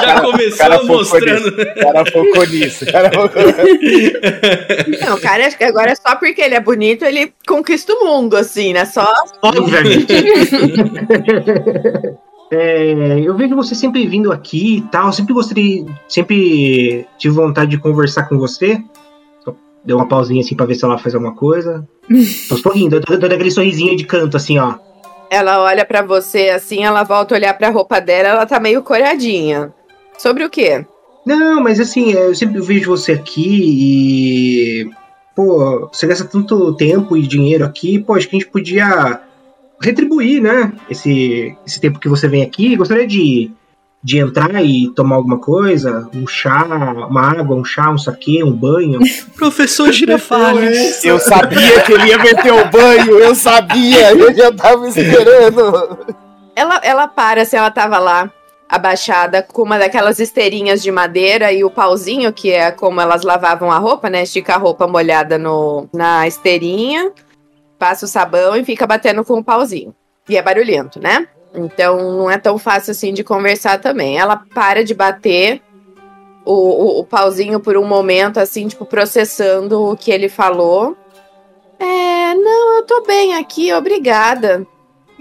Já começou cara mostrando. O cara focou nisso. Cara focou... Não, o cara, acho que agora é só porque ele é bonito, ele conquista o mundo, assim, né? Só. Obviamente. É, eu vejo você sempre vindo aqui e tal. Sempre gostei. Sempre tive vontade de conversar com você. Deu uma pausinha assim pra ver se ela faz alguma coisa. Tô sorrindo, dando aquele sorrisinho de canto, assim, ó. Ela olha para você assim, ela volta a olhar pra roupa dela, ela tá meio coradinha. Sobre o quê? Não, mas assim, eu sempre vejo você aqui e. Pô, você gasta tanto tempo e dinheiro aqui, pô, acho que a gente podia retribuir, né? Esse, esse tempo que você vem aqui. Gostaria de, de entrar e tomar alguma coisa, um chá, uma água, um chá, um saquê, um banho. Professor Girafales. Eu sabia que ele ia meter o banho, eu sabia, eu já tava esperando. Ela, ela para, se ela tava lá, abaixada, com uma daquelas esteirinhas de madeira e o pauzinho, que é como elas lavavam a roupa, né? Estica a roupa molhada no, na esteirinha, passa o sabão e fica batendo com o pauzinho. E é barulhento, né? Então não é tão fácil assim de conversar também. Ela para de bater o, o, o pauzinho por um momento, assim, tipo, processando o que ele falou. É, não, eu tô bem aqui, obrigada.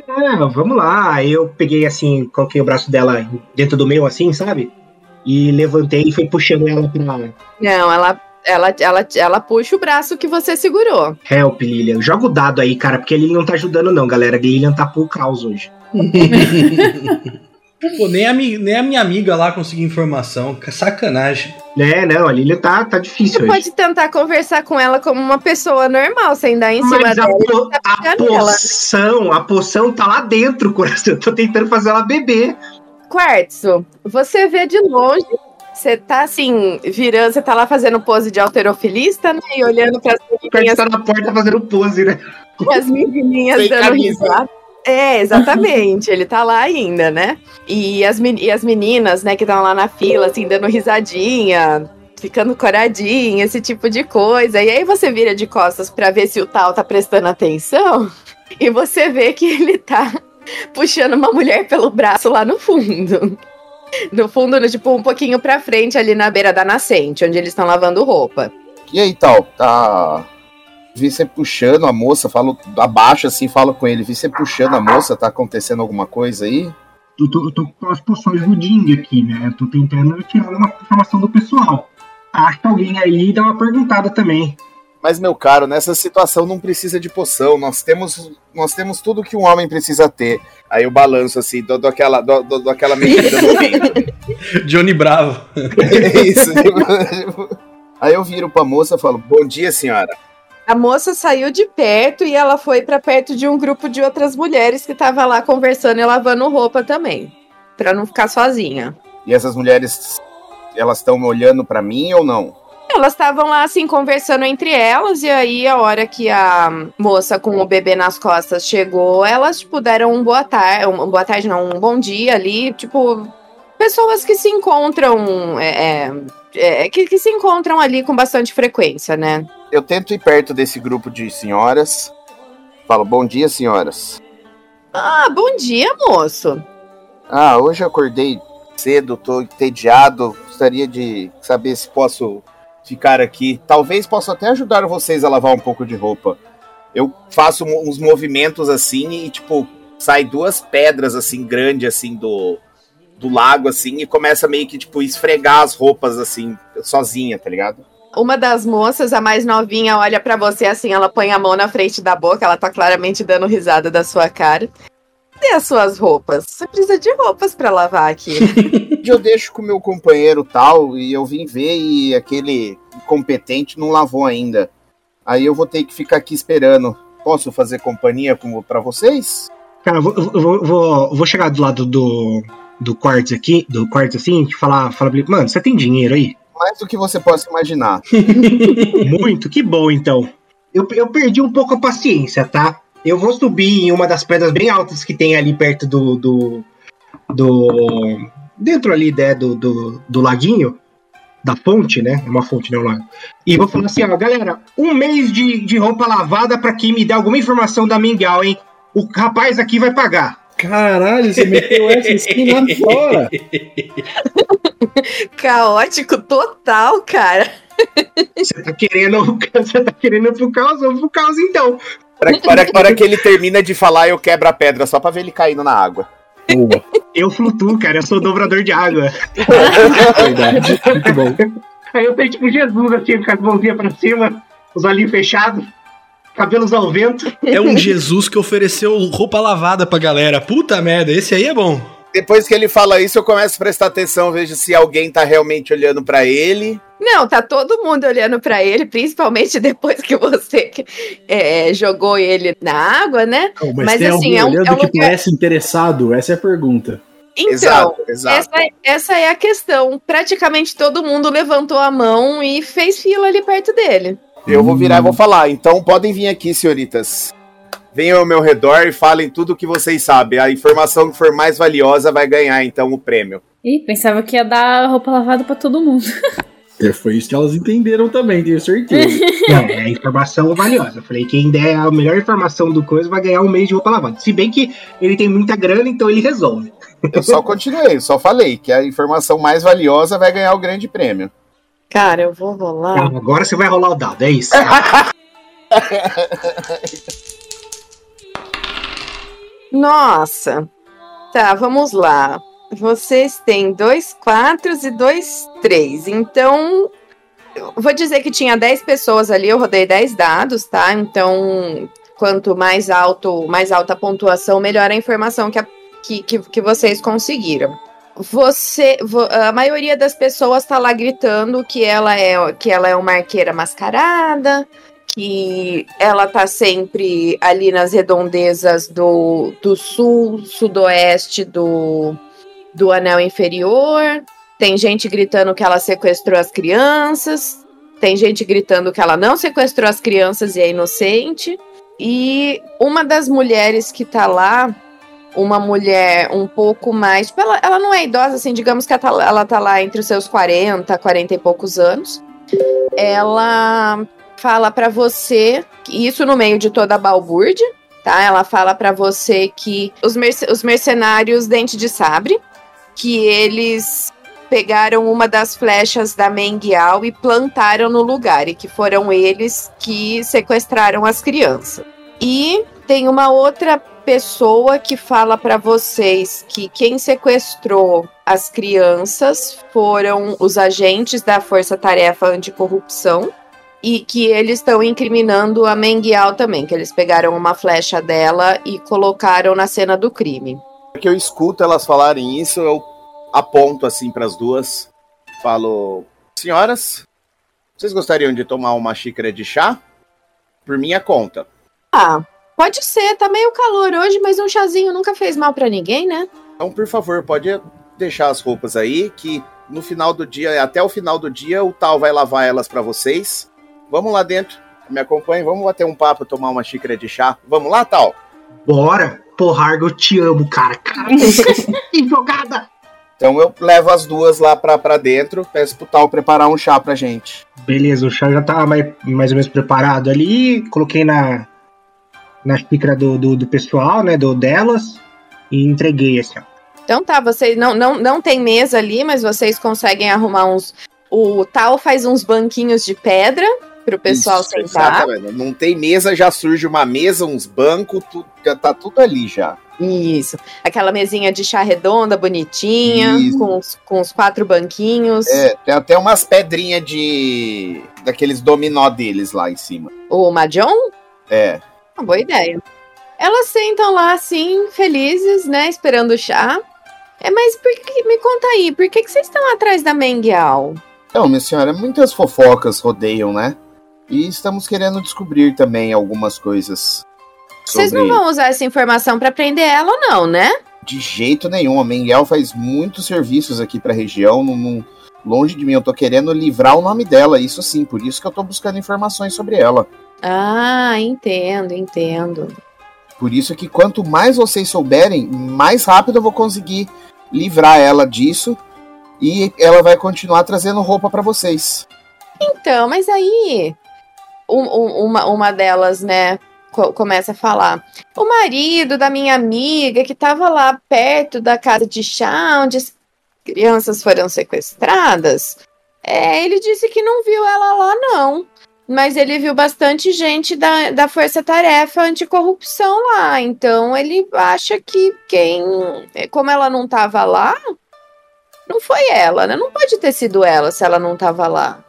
É, vamos lá. Eu peguei assim, coloquei o braço dela dentro do meu, assim, sabe? E levantei e fui puxando ela pra. Não, ela, ela, ela, ela puxa o braço que você segurou. Help, Lilian. Joga o dado aí, cara, porque ele não tá ajudando, não, galera. Lilian tá por caos hoje. Pô, nem a, nem a minha amiga lá conseguiu informação. Que sacanagem. É, não, a Lilian tá, tá difícil Você hoje. pode tentar conversar com ela como uma pessoa normal, sem dar em cima Mas a, dela. po- tá a ela. poção, a poção tá lá dentro, coração. Eu tô tentando fazer ela beber. Quartzo, você vê de longe, você tá assim, virando, você tá lá fazendo pose de alterofilista, né? E olhando pras O cara menininhas, tá na porta fazendo pose, né? as menininhas Sem dando camisa. risada. É, exatamente, ele tá lá ainda, né? E as, men- e as meninas, né, que estão lá na fila, assim, dando risadinha, ficando coradinha, esse tipo de coisa. E aí você vira de costas pra ver se o tal tá prestando atenção, e você vê que ele tá puxando uma mulher pelo braço lá no fundo. No fundo, no, tipo, um pouquinho pra frente, ali na beira da nascente, onde eles estão lavando roupa. E aí, tal, tá. Vi você puxando a moça, falo abaixo assim, falo com ele. Vi você puxando a moça, tá acontecendo alguma coisa aí? Eu tô, eu tô com as poções do Ding aqui, né? Eu tô tentando tirar uma informação do pessoal. Acho que alguém aí dá uma perguntada também. Mas, meu caro, nessa situação não precisa de poção. Nós temos, nós temos tudo que um homem precisa ter. Aí eu balanço assim, dou, dou aquela, dou, dou, dou aquela no peito. Johnny Bravo. É isso. tipo, Aí eu viro pra moça e falo: Bom dia, senhora. A moça saiu de perto e ela foi pra perto de um grupo de outras mulheres que tava lá conversando e lavando roupa também, Pra não ficar sozinha. E essas mulheres, elas estão olhando pra mim ou não? Elas estavam lá assim conversando entre elas e aí a hora que a moça com o bebê nas costas chegou, elas tipo deram um boa tarde, um boa tarde não, um bom dia ali, tipo pessoas que se encontram é, é, é, que, que se encontram ali com bastante frequência, né? Eu tento ir perto desse grupo de senhoras. Falo: Bom dia, senhoras. Ah, bom dia, moço. Ah, hoje eu acordei cedo, tô entediado. Gostaria de saber se posso ficar aqui. Talvez possa até ajudar vocês a lavar um pouco de roupa. Eu faço uns movimentos assim e, tipo, sai duas pedras assim, grandes assim do, do lago, assim, e começa meio que, tipo, esfregar as roupas assim, sozinha, tá ligado? Uma das moças, a mais novinha, olha pra você assim, ela põe a mão na frente da boca, ela tá claramente dando risada da sua cara. Cadê as suas roupas? Você precisa de roupas pra lavar aqui. Eu deixo com o meu companheiro tal, e eu vim ver e aquele competente não lavou ainda. Aí eu vou ter que ficar aqui esperando. Posso fazer companhia com, pra vocês? Cara, eu vou, vou, vou, vou chegar do lado do, do quartzo aqui, do quartzo assim, e falar, falar pra ele, mano, você tem dinheiro aí? Mais do que você possa imaginar. Muito, que bom então. Eu, eu perdi um pouco a paciência, tá? Eu vou subir em uma das pedras bem altas que tem ali perto do. do. do dentro ali né, do, do, do laguinho, da fonte, né? É uma fonte, não é um lago. E vou falar assim, ó, galera, um mês de, de roupa lavada pra quem me der alguma informação da Mingau, hein? O rapaz aqui vai pagar. Caralho, você meteu essa assim lá fora. Caótico total, cara. Você tá querendo. Você tá querendo pro caos? Vamos pro caos então. Para, para, para que ele termina de falar, eu quebro a pedra só pra ver ele caindo na água. Boa. Eu flutuo, cara, eu sou dobrador de água. Verdade, muito bom. Aí eu tenho tipo Jesus, assim, com as mãozinhas pra cima, os olhinhos fechados, cabelos ao vento. É um Jesus que ofereceu roupa lavada pra galera. Puta merda, esse aí é bom. Depois que ele fala isso, eu começo a prestar atenção, vejo se alguém tá realmente olhando pra ele. Não, tá todo mundo olhando pra ele, principalmente depois que você é, jogou ele na água, né? Não, mas, tem alguém é um, olhando é um que lugar- parece interessado? Essa é a pergunta. Então, Exato, exato. Essa, essa é a questão. Praticamente todo mundo levantou a mão e fez fila ali perto dele. Eu vou virar e vou falar. Então podem vir aqui, senhoritas. Venham ao meu redor e falem tudo o que vocês sabem. A informação que for mais valiosa vai ganhar, então, o prêmio. Ih, pensava que ia dar roupa lavada pra todo mundo. É, foi isso que elas entenderam também, tenho certeza. Não, é informação valiosa. Eu falei, quem der a melhor informação do coisa vai ganhar um mês de roupa lavada. Se bem que ele tem muita grana, então ele resolve. Eu só continuei, só falei que a informação mais valiosa vai ganhar o grande prêmio. Cara, eu vou rolar. Agora você vai rolar o dado, é isso. Nossa. Tá, vamos lá. Vocês têm dois quatros e dois três. Então, vou dizer que tinha 10 pessoas ali, eu rodei 10 dados, tá? Então, quanto mais alto, mais alta a pontuação, melhor a informação que, a- que, que, que vocês conseguiram. Você, vo- a maioria das pessoas tá lá gritando que ela é que ela é uma arqueira mascarada, que ela tá sempre ali nas redondezas do, do sul, sudoeste do, do anel inferior. Tem gente gritando que ela sequestrou as crianças. Tem gente gritando que ela não sequestrou as crianças e é inocente. E uma das mulheres que tá lá, uma mulher um pouco mais. Tipo, ela, ela não é idosa, assim, digamos que ela tá, ela tá lá entre os seus 40, 40 e poucos anos. Ela fala pra você, isso no meio de toda a balbúrdia, tá? Ela fala pra você que os, merce- os mercenários Dente de Sabre, que eles pegaram uma das flechas da Menguial e plantaram no lugar, e que foram eles que sequestraram as crianças. E tem uma outra pessoa que fala pra vocês que quem sequestrou as crianças foram os agentes da Força Tarefa Anticorrupção e que eles estão incriminando a Menguial também, que eles pegaram uma flecha dela e colocaram na cena do crime. que eu escuto elas falarem isso, eu aponto assim para as duas. Falo, senhoras, vocês gostariam de tomar uma xícara de chá? Por minha conta. Ah, pode ser, tá meio calor hoje, mas um chazinho nunca fez mal pra ninguém, né? Então, por favor, pode deixar as roupas aí, que no final do dia, até o final do dia, o tal vai lavar elas para vocês. Vamos lá dentro, me acompanhem, vamos bater um papo, tomar uma xícara de chá. Vamos lá, tal? Bora! Porra, eu te amo, cara. Cara, que jogada! Então eu levo as duas lá pra, pra dentro, peço pro tal preparar um chá pra gente. Beleza, o chá já tá mais, mais ou menos preparado ali. Coloquei na, na xícara do, do, do pessoal, né? Do delas. E entreguei assim, ó. Então tá, vocês não, não, não tem mesa ali, mas vocês conseguem arrumar uns. O tal faz uns banquinhos de pedra pro pessoal Isso, sentar. exatamente. Não tem mesa, já surge uma mesa, uns bancos, tu, já tá tudo ali já. Isso. Aquela mesinha de chá redonda, bonitinha, Isso. com os, com os quatro banquinhos. É, tem até umas pedrinhas de. daqueles dominó deles lá em cima. O Mahjong? É. Uma boa ideia. Elas sentam lá assim, felizes, né? Esperando o chá. É, mas por que, me conta aí, por que, que vocês estão atrás da Menguial? Então, minha senhora, muitas fofocas rodeiam, né? E estamos querendo descobrir também algumas coisas. Vocês não vão usar essa informação para prender ela, não, né? De jeito nenhum. A Mengel faz muitos serviços aqui pra região. Não, não, longe de mim, eu tô querendo livrar o nome dela, isso sim. Por isso que eu tô buscando informações sobre ela. Ah, entendo, entendo. Por isso que quanto mais vocês souberem, mais rápido eu vou conseguir livrar ela disso e ela vai continuar trazendo roupa para vocês. Então, mas aí um, um, uma, uma delas, né, co começa a falar: o marido da minha amiga que estava lá perto da casa de chá, onde as crianças foram sequestradas, é, ele disse que não viu ela lá, não. Mas ele viu bastante gente da, da Força Tarefa Anticorrupção lá. Então ele acha que quem. Como ela não estava lá, não foi ela, né? Não pode ter sido ela se ela não estava lá.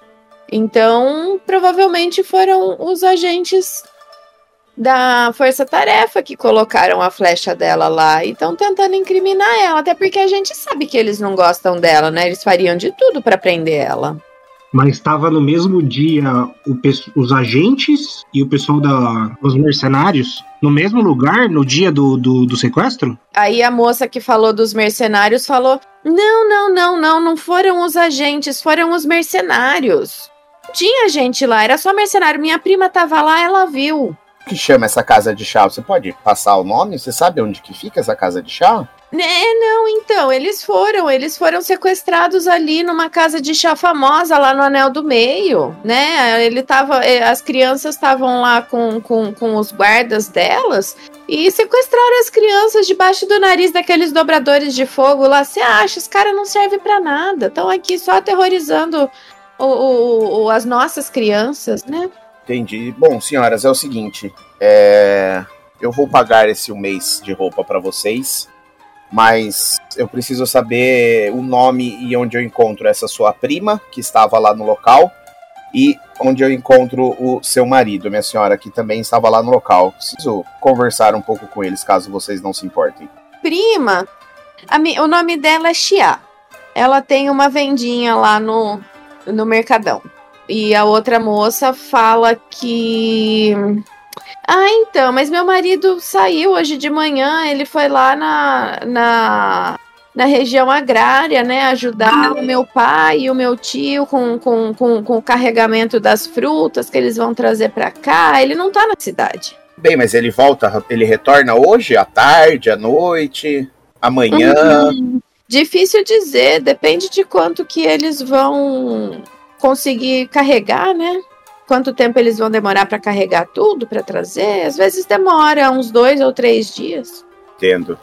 Então, provavelmente foram os agentes da Força Tarefa que colocaram a flecha dela lá e estão tentando incriminar ela, até porque a gente sabe que eles não gostam dela, né? Eles fariam de tudo para prender ela. Mas estava no mesmo dia o, os agentes e o pessoal da, dos mercenários no mesmo lugar no dia do, do, do, sequestro? Aí a moça que falou dos mercenários falou: Não, não, não, não, não foram os agentes, foram os mercenários. Tinha gente lá, era só mercenário. Minha prima tava lá, ela viu. Que chama essa casa de chá? Você pode passar o nome? Você sabe onde que fica essa casa de chá? É, não, então, eles foram, eles foram sequestrados ali numa casa de chá famosa lá no Anel do Meio, né? Ele tava, é, as crianças estavam lá com, com, com os guardas delas e sequestraram as crianças debaixo do nariz daqueles dobradores de fogo lá. Você acha? Os caras não servem para nada, estão aqui só aterrorizando o, o, o, as nossas crianças, né? Entendi. Bom, senhoras, é o seguinte, é... eu vou pagar esse um mês de roupa para vocês mas eu preciso saber o nome e onde eu encontro essa sua prima, que estava lá no local, e onde eu encontro o seu marido, minha senhora, que também estava lá no local. Preciso conversar um pouco com eles, caso vocês não se importem. Prima? O nome dela é Xia. Ela tem uma vendinha lá no, no Mercadão. E a outra moça fala que ah, então, mas meu marido saiu hoje de manhã, ele foi lá na, na, na região agrária, né, ajudar o meu pai e o meu tio com, com, com, com o carregamento das frutas que eles vão trazer para cá. Ele não tá na cidade. Bem, mas ele volta, ele retorna hoje, à tarde, à noite, amanhã? Hum, difícil dizer, depende de quanto que eles vão conseguir carregar, né? quanto tempo eles vão demorar para carregar tudo, para trazer. Às vezes demora uns dois ou três dias. Entendo.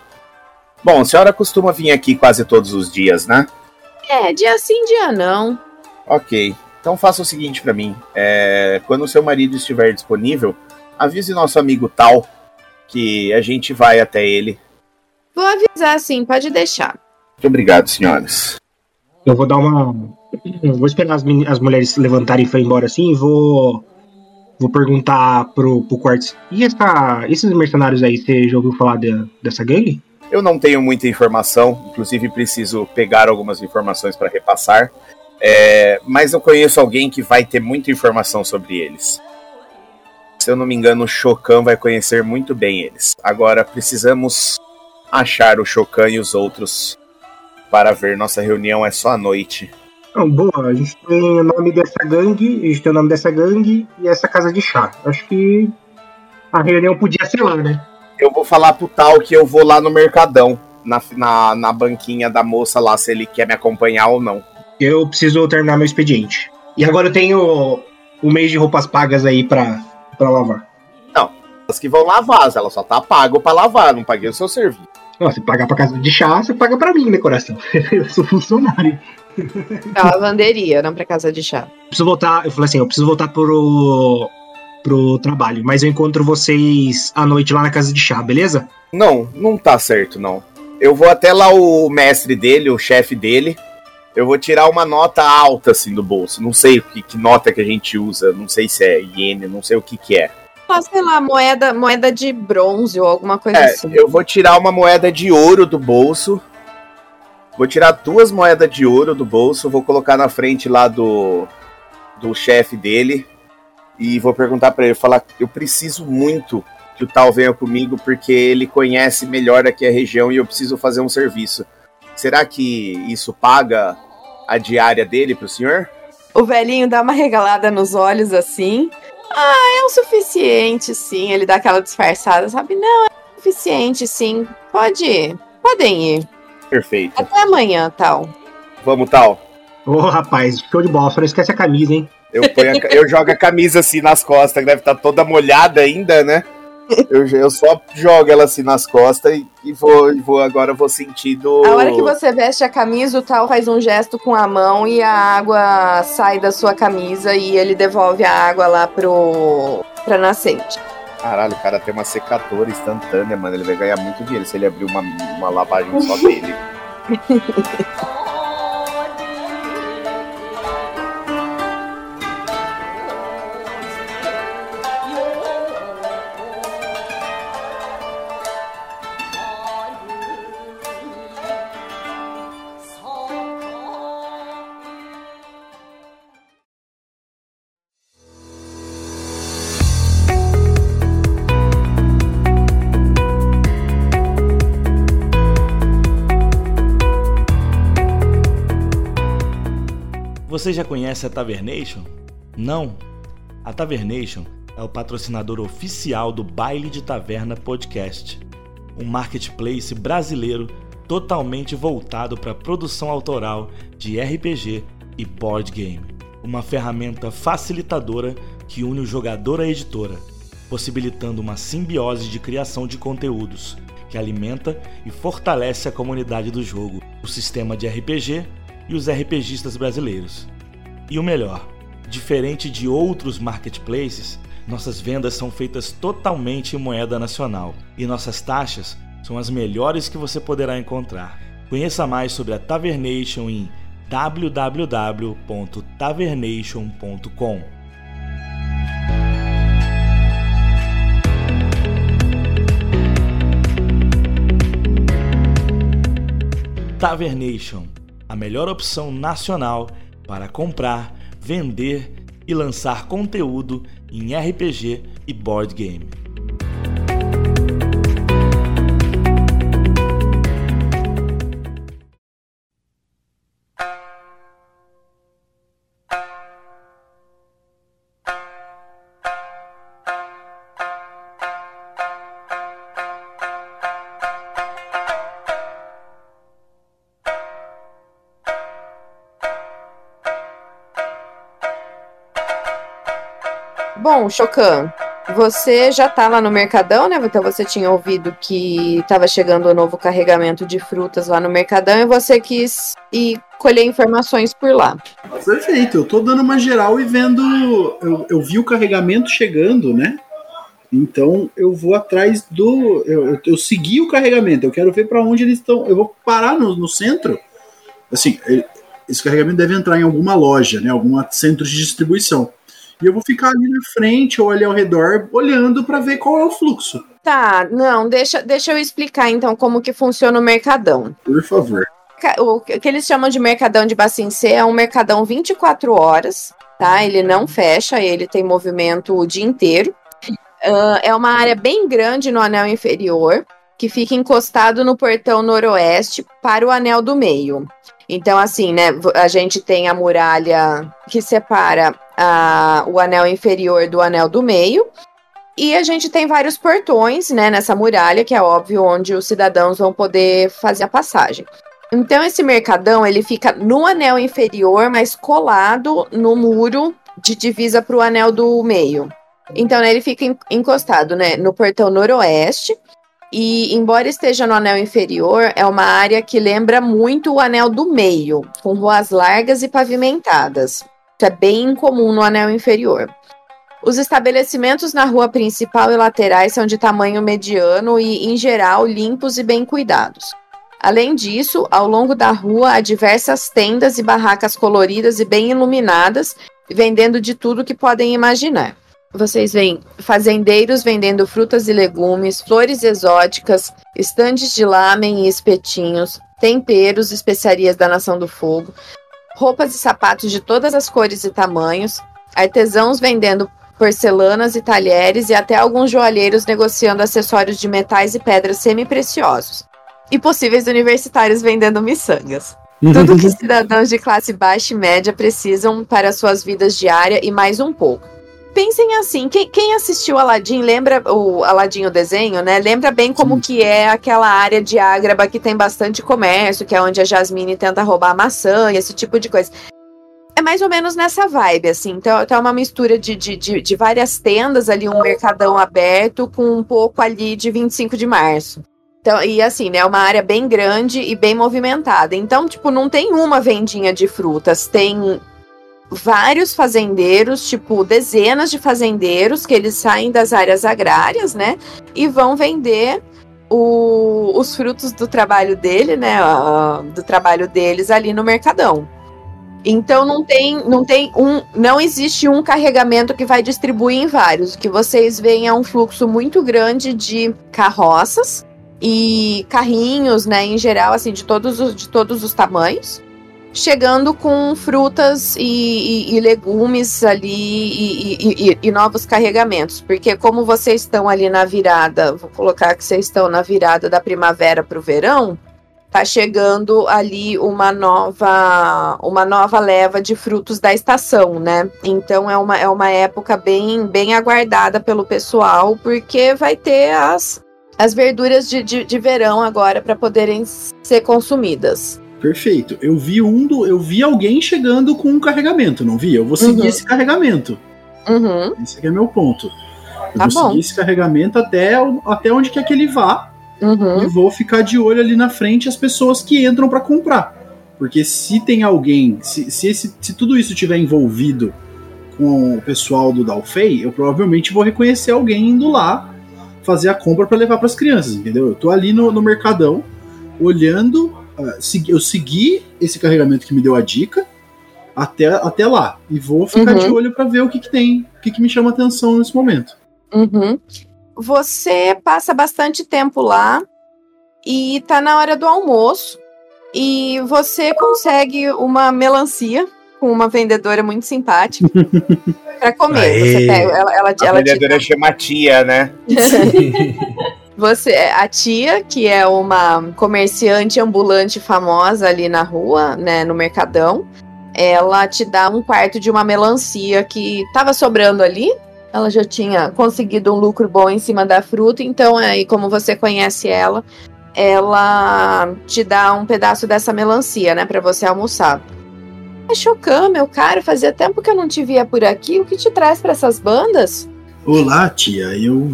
Bom, a senhora costuma vir aqui quase todos os dias, né? É, dia sim, dia não. Ok. Então faça o seguinte para mim. É, quando o seu marido estiver disponível, avise nosso amigo Tal que a gente vai até ele. Vou avisar sim, pode deixar. Muito obrigado, senhoras. Eu vou dar uma vou esperar as, as mulheres levantarem e for embora assim e vou. Vou perguntar pro, pro Quartz. E essa, esses mercenários aí, você já ouviu falar de, dessa gangue? Eu não tenho muita informação, inclusive preciso pegar algumas informações para repassar. É, mas eu conheço alguém que vai ter muita informação sobre eles. Se eu não me engano, o Chocan vai conhecer muito bem eles. Agora precisamos achar o Chocan e os outros para ver. Nossa reunião é só à noite. Não, boa, a gente tem o nome dessa gangue, a gente tem o nome dessa gangue e essa casa de chá. Acho que a reunião podia ser lá, né? Eu vou falar pro tal que eu vou lá no Mercadão, na, na, na banquinha da moça lá, se ele quer me acompanhar ou não. Eu preciso terminar meu expediente. E agora eu tenho o mês de roupas pagas aí pra, pra lavar. Não, as que vão lavar, ela só tá pago pra lavar, não paguei o seu serviço. Não, se pagar pra casa de chá, você paga pra mim, né, coração? eu sou funcionário. Pra lavanderia, não pra casa de chá. Preciso voltar, eu falei assim, eu preciso voltar pro, pro trabalho, mas eu encontro vocês à noite lá na casa de chá, beleza? Não, não tá certo, não. Eu vou até lá o mestre dele, o chefe dele. Eu vou tirar uma nota alta assim do bolso. Não sei que, que nota que a gente usa, não sei se é iene, não sei o que que é. Ah, sei lá, moeda, moeda de bronze ou alguma coisa é, assim. Eu vou tirar uma moeda de ouro do bolso Vou tirar duas moedas de ouro do bolso, vou colocar na frente lá do, do chefe dele e vou perguntar para ele, falar, eu preciso muito que o tal venha comigo porque ele conhece melhor aqui a região e eu preciso fazer um serviço. Será que isso paga a diária dele pro senhor? O velhinho dá uma regalada nos olhos assim. Ah, é o suficiente, sim. Ele dá aquela disfarçada, sabe? Não, é o suficiente, sim. Pode ir. Podem ir. Perfeito. Até amanhã, tal. Vamos, tal. Ô, oh, rapaz, show de bola. Só não esquece a camisa, hein? Eu, a, eu jogo a camisa assim nas costas, que deve estar tá toda molhada ainda, né? Eu, eu só jogo ela assim nas costas e, e vou, e vou agora vou sentindo. A hora que você veste a camisa, o tal faz um gesto com a mão e a água sai da sua camisa e ele devolve a água lá pro pra nascente. Caralho, o cara tem uma secadora instantânea, mano. Ele vai ganhar muito dinheiro se ele abrir uma, uma lavagem só dele. Você já conhece a Tavernation? Não? A Tavernation é o patrocinador oficial do Baile de Taverna Podcast, um marketplace brasileiro totalmente voltado para a produção autoral de RPG e board game. Uma ferramenta facilitadora que une o jogador à editora, possibilitando uma simbiose de criação de conteúdos que alimenta e fortalece a comunidade do jogo, o sistema de RPG e os RPGistas brasileiros. E o melhor, diferente de outros marketplaces, nossas vendas são feitas totalmente em moeda nacional e nossas taxas são as melhores que você poderá encontrar. Conheça mais sobre a Tavernation em www.tavernation.com. Tavernation, a melhor opção nacional para comprar, vender e lançar conteúdo em RPG e board game. Bom, Chocan, você já tá lá no Mercadão, né? Então você tinha ouvido que estava chegando o um novo carregamento de frutas lá no Mercadão e você quis ir colher informações por lá. Perfeito, eu tô dando uma geral e vendo. Eu, eu vi o carregamento chegando, né? Então eu vou atrás do. Eu, eu, eu segui o carregamento, eu quero ver para onde eles estão. Eu vou parar no, no centro. Assim, esse carregamento deve entrar em alguma loja, né? Algum centro de distribuição. E eu vou ficar ali na frente ou ali ao redor, olhando para ver qual é o fluxo. Tá, não, deixa, deixa eu explicar então como que funciona o mercadão. Por favor. O que eles chamam de mercadão de Bacincê é um mercadão 24 horas, tá? Ele não fecha, ele tem movimento o dia inteiro. Uh, é uma área bem grande no anel inferior, que fica encostado no portão noroeste para o anel do meio. Então, assim, né, a gente tem a muralha que separa a, o anel inferior do anel do meio. E a gente tem vários portões, né, nessa muralha, que é óbvio onde os cidadãos vão poder fazer a passagem. Então, esse mercadão, ele fica no anel inferior, mas colado no muro de divisa para o anel do meio. Então, né, ele fica encostado né, no portão noroeste, e, embora esteja no anel inferior, é uma área que lembra muito o anel do meio, com ruas largas e pavimentadas. Isso é bem incomum no anel inferior. Os estabelecimentos na rua principal e laterais são de tamanho mediano e, em geral, limpos e bem cuidados. Além disso, ao longo da rua há diversas tendas e barracas coloridas e bem iluminadas, vendendo de tudo que podem imaginar vocês veem fazendeiros vendendo frutas e legumes, flores exóticas, estandes de lamen e espetinhos, temperos, especiarias da Nação do Fogo, roupas e sapatos de todas as cores e tamanhos, artesãos vendendo porcelanas e talheres e até alguns joalheiros negociando acessórios de metais e pedras semi-preciosos. E possíveis universitários vendendo miçangas. Tudo que cidadãos de classe baixa e média precisam para suas vidas diárias e mais um pouco. Pensem assim, quem, quem assistiu Aladdin lembra o Aladdin o desenho, né? Lembra bem como Sim. que é aquela área de Ágraba que tem bastante comércio, que é onde a Jasmine tenta roubar a maçã e esse tipo de coisa. É mais ou menos nessa vibe, assim. Então, é uma mistura de, de, de, de várias tendas ali, um mercadão aberto com um pouco ali de 25 de março. Então, e assim, né, uma área bem grande e bem movimentada. Então, tipo, não tem uma vendinha de frutas, tem vários fazendeiros, tipo, dezenas de fazendeiros que eles saem das áreas agrárias, né, e vão vender o, os frutos do trabalho dele, né, do trabalho deles ali no mercadão. Então não tem, não tem um, não existe um carregamento que vai distribuir em vários. O que vocês veem é um fluxo muito grande de carroças e carrinhos, né, em geral, assim, de todos os, de todos os tamanhos chegando com frutas e, e, e legumes ali e, e, novos carregamentos. Porque como vocês estão ali na virada, vou colocar que vocês estão na virada da primavera para o verão, tá chegando ali uma nova uma nova leva de frutos da estação, né? Então é uma, é uma época bem bem aguardada pelo pessoal, porque vai ter as, as verduras de, de, de verão agora para poderem ser consumidas. Perfeito. Eu vi um do, eu vi alguém chegando com um carregamento, não vi? Eu vou seguir uhum. esse carregamento. Uhum. Esse aqui é meu ponto. Eu tá vou bom. seguir esse carregamento até, até onde quer que ele vá. Uhum. E vou ficar de olho ali na frente as pessoas que entram para comprar. Porque se tem alguém, se, se, esse, se tudo isso tiver envolvido com o pessoal do Dalfei, eu provavelmente vou reconhecer alguém indo lá fazer a compra para levar para as crianças, entendeu? Eu tô ali no, no mercadão olhando eu segui esse carregamento que me deu a dica até, até lá. E vou ficar uhum. de olho para ver o que, que tem, o que, que me chama atenção nesse momento. Uhum. Você passa bastante tempo lá e tá na hora do almoço. E você consegue uma melancia com uma vendedora muito simpática para comer. Você pega, ela, ela, a ela vendedora te... chama tia, né? Você, a tia, que é uma comerciante ambulante famosa ali na rua, né, no Mercadão, ela te dá um quarto de uma melancia que estava sobrando ali. Ela já tinha conseguido um lucro bom em cima da fruta, então aí como você conhece ela, ela te dá um pedaço dessa melancia, né, para você almoçar. É chocando, meu caro, fazia tempo que eu não te via por aqui. O que te traz para essas bandas? Olá, tia. Eu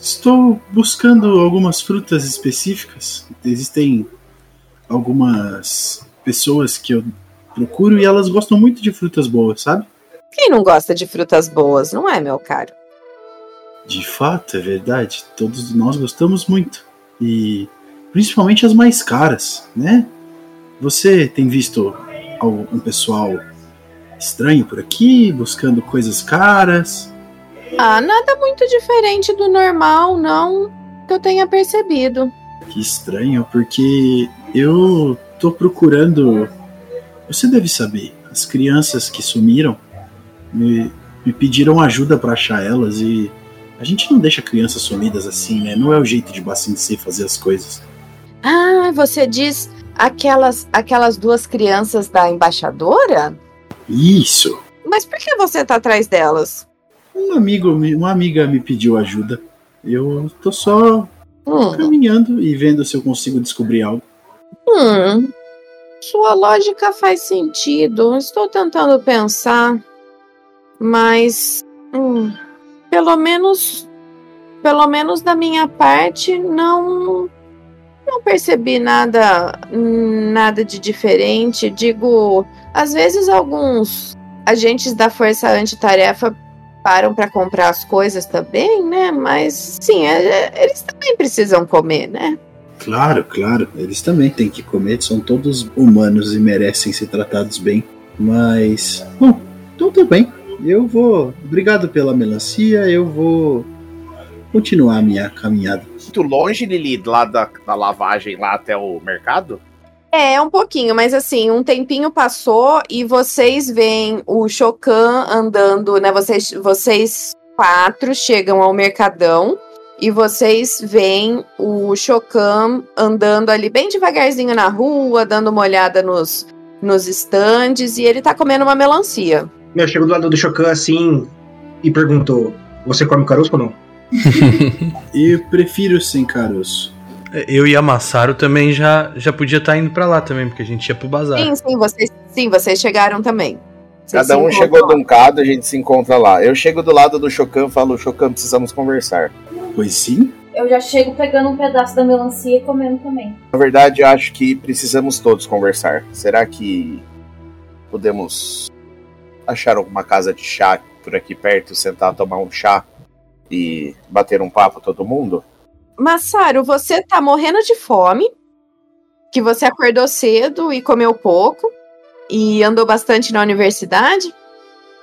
Estou buscando algumas frutas específicas. Existem algumas pessoas que eu procuro e elas gostam muito de frutas boas, sabe? Quem não gosta de frutas boas, não é, meu caro? De fato, é verdade. Todos nós gostamos muito. E principalmente as mais caras, né? Você tem visto um pessoal estranho por aqui, buscando coisas caras? Ah, nada muito diferente do normal, não que eu tenha percebido. Que estranho, porque eu tô procurando. Você deve saber, as crianças que sumiram me, me pediram ajuda para achar elas e a gente não deixa crianças sumidas assim, né? Não é o jeito de Bacincê fazer as coisas. Ah, você diz aquelas aquelas duas crianças da embaixadora? Isso. Mas por que você tá atrás delas? Um amigo, uma amiga me pediu ajuda. Eu tô só hum. caminhando e vendo se eu consigo descobrir algo. Hum. Sua lógica faz sentido. Estou tentando pensar. Mas. Hum, pelo menos. Pelo menos da minha parte, não. Não percebi nada. Nada de diferente. Digo, às vezes alguns agentes da Força Antitarefa param para comprar as coisas também, né? Mas sim, é, é, eles também precisam comer, né? Claro, claro, eles também têm que comer, são todos humanos e merecem ser tratados bem. Mas, bom, então tudo bem. Eu vou. Obrigado pela melancia, eu vou continuar a minha caminhada. Muito longe, Lili, lá da, da lavagem lá até o mercado? É, um pouquinho, mas assim, um tempinho passou e vocês veem o Chocan andando, né? Vocês, vocês quatro chegam ao Mercadão e vocês veem o Chocan andando ali bem devagarzinho na rua, dando uma olhada nos, nos estandes e ele tá comendo uma melancia. Eu chego do lado do Chocan assim e pergunto: Você come caroço ou não? e prefiro sim caroço. Eu e a Massaro também já, já podia estar tá indo para lá também, porque a gente ia pro bazar. Sim, sim, vocês, sim, vocês chegaram também. Vocês Cada um chegou de um cado, a gente se encontra lá. Eu chego do lado do Chocan e falo, Chocan, precisamos conversar. Pois sim. Eu já chego pegando um pedaço da melancia e comendo também. Na verdade, eu acho que precisamos todos conversar. Será que podemos achar alguma casa de chá por aqui perto, sentar, tomar um chá e bater um papo todo mundo? Massaro, você tá morrendo de fome, que você acordou cedo e comeu pouco, e andou bastante na universidade.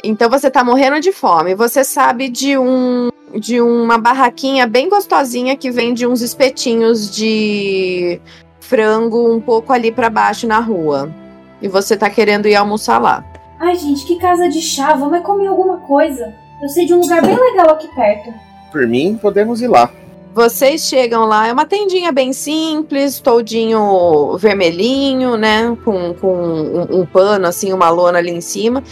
Então você tá morrendo de fome. Você sabe de um de uma barraquinha bem gostosinha que vende uns espetinhos de frango um pouco ali para baixo na rua. E você tá querendo ir almoçar lá. Ai, gente, que casa de chá, vamos comer alguma coisa. Eu sei de um lugar bem legal aqui perto. Por mim, podemos ir lá. Vocês chegam lá, é uma tendinha bem simples, toldinho vermelhinho, né? Com, com um, um pano, assim, uma lona ali em cima.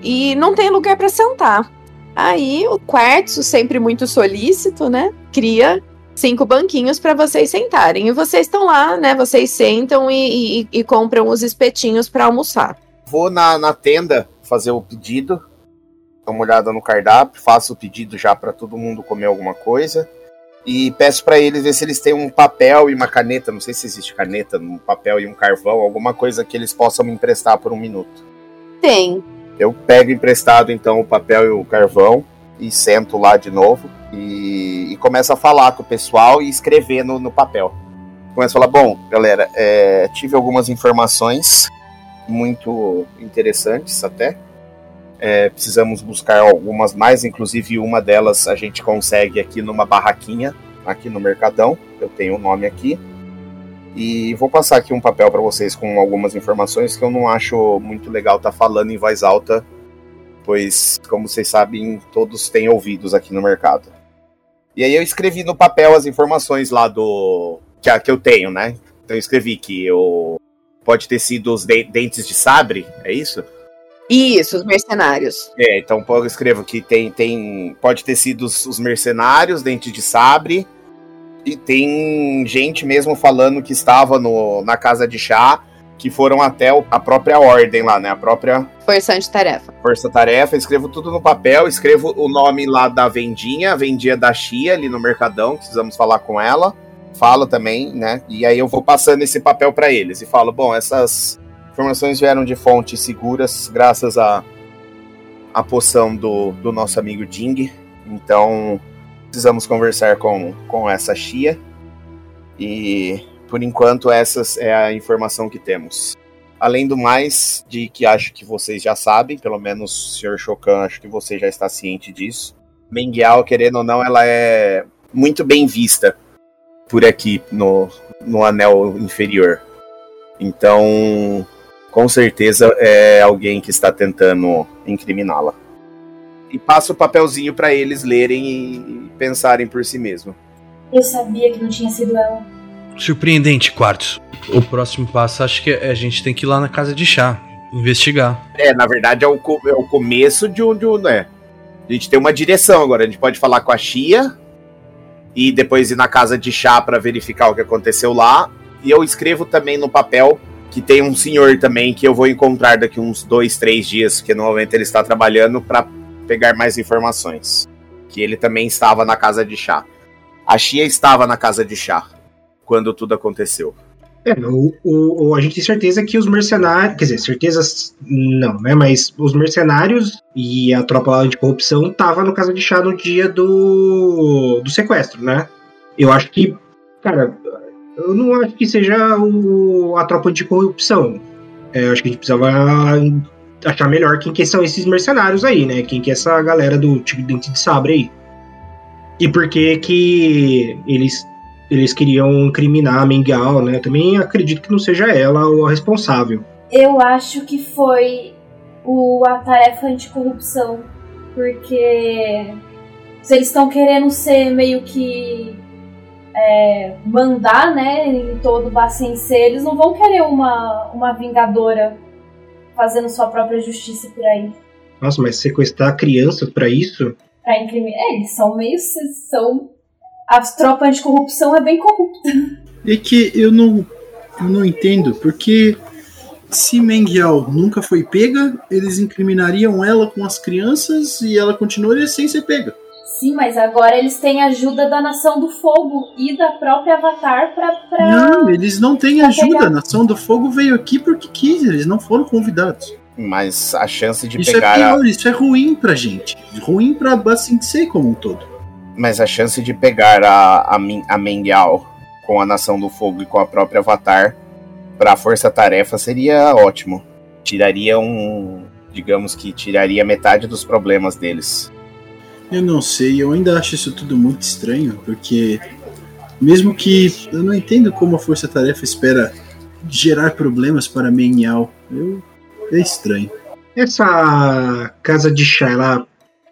E não tem lugar para sentar. Aí o quartzo, sempre muito solícito, né? Cria cinco banquinhos para vocês sentarem. E vocês estão lá, né? Vocês sentam e, e, e compram os espetinhos para almoçar. Vou na, na tenda fazer o pedido, dou uma olhada no cardápio, faço o pedido já para todo mundo comer alguma coisa e peço para eles ver se eles têm um papel e uma caneta, não sei se existe caneta, um papel e um carvão, alguma coisa que eles possam me emprestar por um minuto. Tem. Eu pego emprestado então o papel e o carvão e sento lá de novo e, e começo a falar com o pessoal e escrever no, no papel. Começo a falar, bom, galera, é, tive algumas informações muito interessantes até é, precisamos buscar algumas mais, inclusive uma delas a gente consegue aqui numa barraquinha, aqui no Mercadão. Eu tenho o um nome aqui. E vou passar aqui um papel para vocês com algumas informações que eu não acho muito legal estar tá falando em voz alta, pois, como vocês sabem, todos têm ouvidos aqui no mercado. E aí eu escrevi no papel as informações lá do. que, que eu tenho, né? Então eu escrevi que eu. Pode ter sido os de dentes de sabre, é isso? Isso, os mercenários. É, então eu escrevo que tem, tem pode ter sido os, os mercenários, Dente de Sabre, e tem gente mesmo falando que estava no, na casa de chá, que foram até a própria ordem lá, né? A própria. Força de tarefa. Força tarefa, escrevo tudo no papel, escrevo o nome lá da vendinha, a vendinha da Chia ali no Mercadão, precisamos falar com ela. Falo também, né? E aí eu vou passando esse papel para eles e falo: bom, essas informações vieram de fontes seguras, graças à a, a poção do, do nosso amigo Ding. Então, precisamos conversar com, com essa Chia. E, por enquanto, essa é a informação que temos. Além do mais, de que acho que vocês já sabem, pelo menos o Sr. Shokan, acho que você já está ciente disso. Mengial, querendo ou não, ela é muito bem vista por aqui no, no anel inferior. Então, com certeza é alguém que está tentando incriminá-la. E passa o papelzinho para eles lerem e pensarem por si mesmo. Eu sabia que não tinha sido ela. Surpreendente, Quartzo. O próximo passo acho que a gente tem que ir lá na casa de chá, investigar. É, na verdade é o, é o começo de um, de um, né? A gente tem uma direção agora. A gente pode falar com a Chia e depois ir na casa de chá para verificar o que aconteceu lá. E eu escrevo também no papel que tem um senhor também que eu vou encontrar daqui uns dois, três dias, porque no momento ele está trabalhando para pegar mais informações. Que ele também estava na casa de chá. A Chia estava na casa de chá quando tudo aconteceu. É, o, o, a gente tem certeza que os mercenários, quer dizer, certezas não, né? Mas os mercenários e a tropa de corrupção estavam no casa de chá no dia do, do sequestro, né? Eu acho que, cara, eu não acho que seja o, a tropa de corrupção. É, eu acho que a gente precisava achar melhor quem que são esses mercenários aí, né? Quem que é essa galera do tipo Dente de Sabre aí. E por que que eles eles queriam incriminar a Mengal, né? Também acredito que não seja ela o responsável. Eu acho que foi o, a tarefa anticorrupção, porque se eles estão querendo ser meio que é, mandar, né, em todo o Bacense, eles não vão querer uma, uma vingadora fazendo sua própria justiça por aí. Nossa, mas sequestrar crianças para isso? Pra incriminar. É, eles são meio. São. As tropas de corrupção é bem corrupta. É que eu não, eu não entendo, porque se Mengial nunca foi pega, eles incriminariam ela com as crianças e ela continuaria sem ser pega. Sim, mas agora eles têm ajuda da Nação do Fogo e da própria Avatar pra. pra não, eles não têm ajuda. Pegar. A Nação do Fogo veio aqui porque quis, eles não foram convidados. Mas a chance de isso pegar. É pior, a... Isso é ruim pra gente. Ruim pra Basensei como um todo. Mas a chance de pegar a, a, a Mengyal com a Nação do Fogo e com a própria Avatar pra força-tarefa seria ótimo. Tiraria um. Digamos que tiraria metade dos problemas deles. Eu não sei, eu ainda acho isso tudo muito estranho, porque mesmo que eu não entendo como a Força Tarefa espera gerar problemas para Menhal, eu é estranho. Essa casa de chá, ela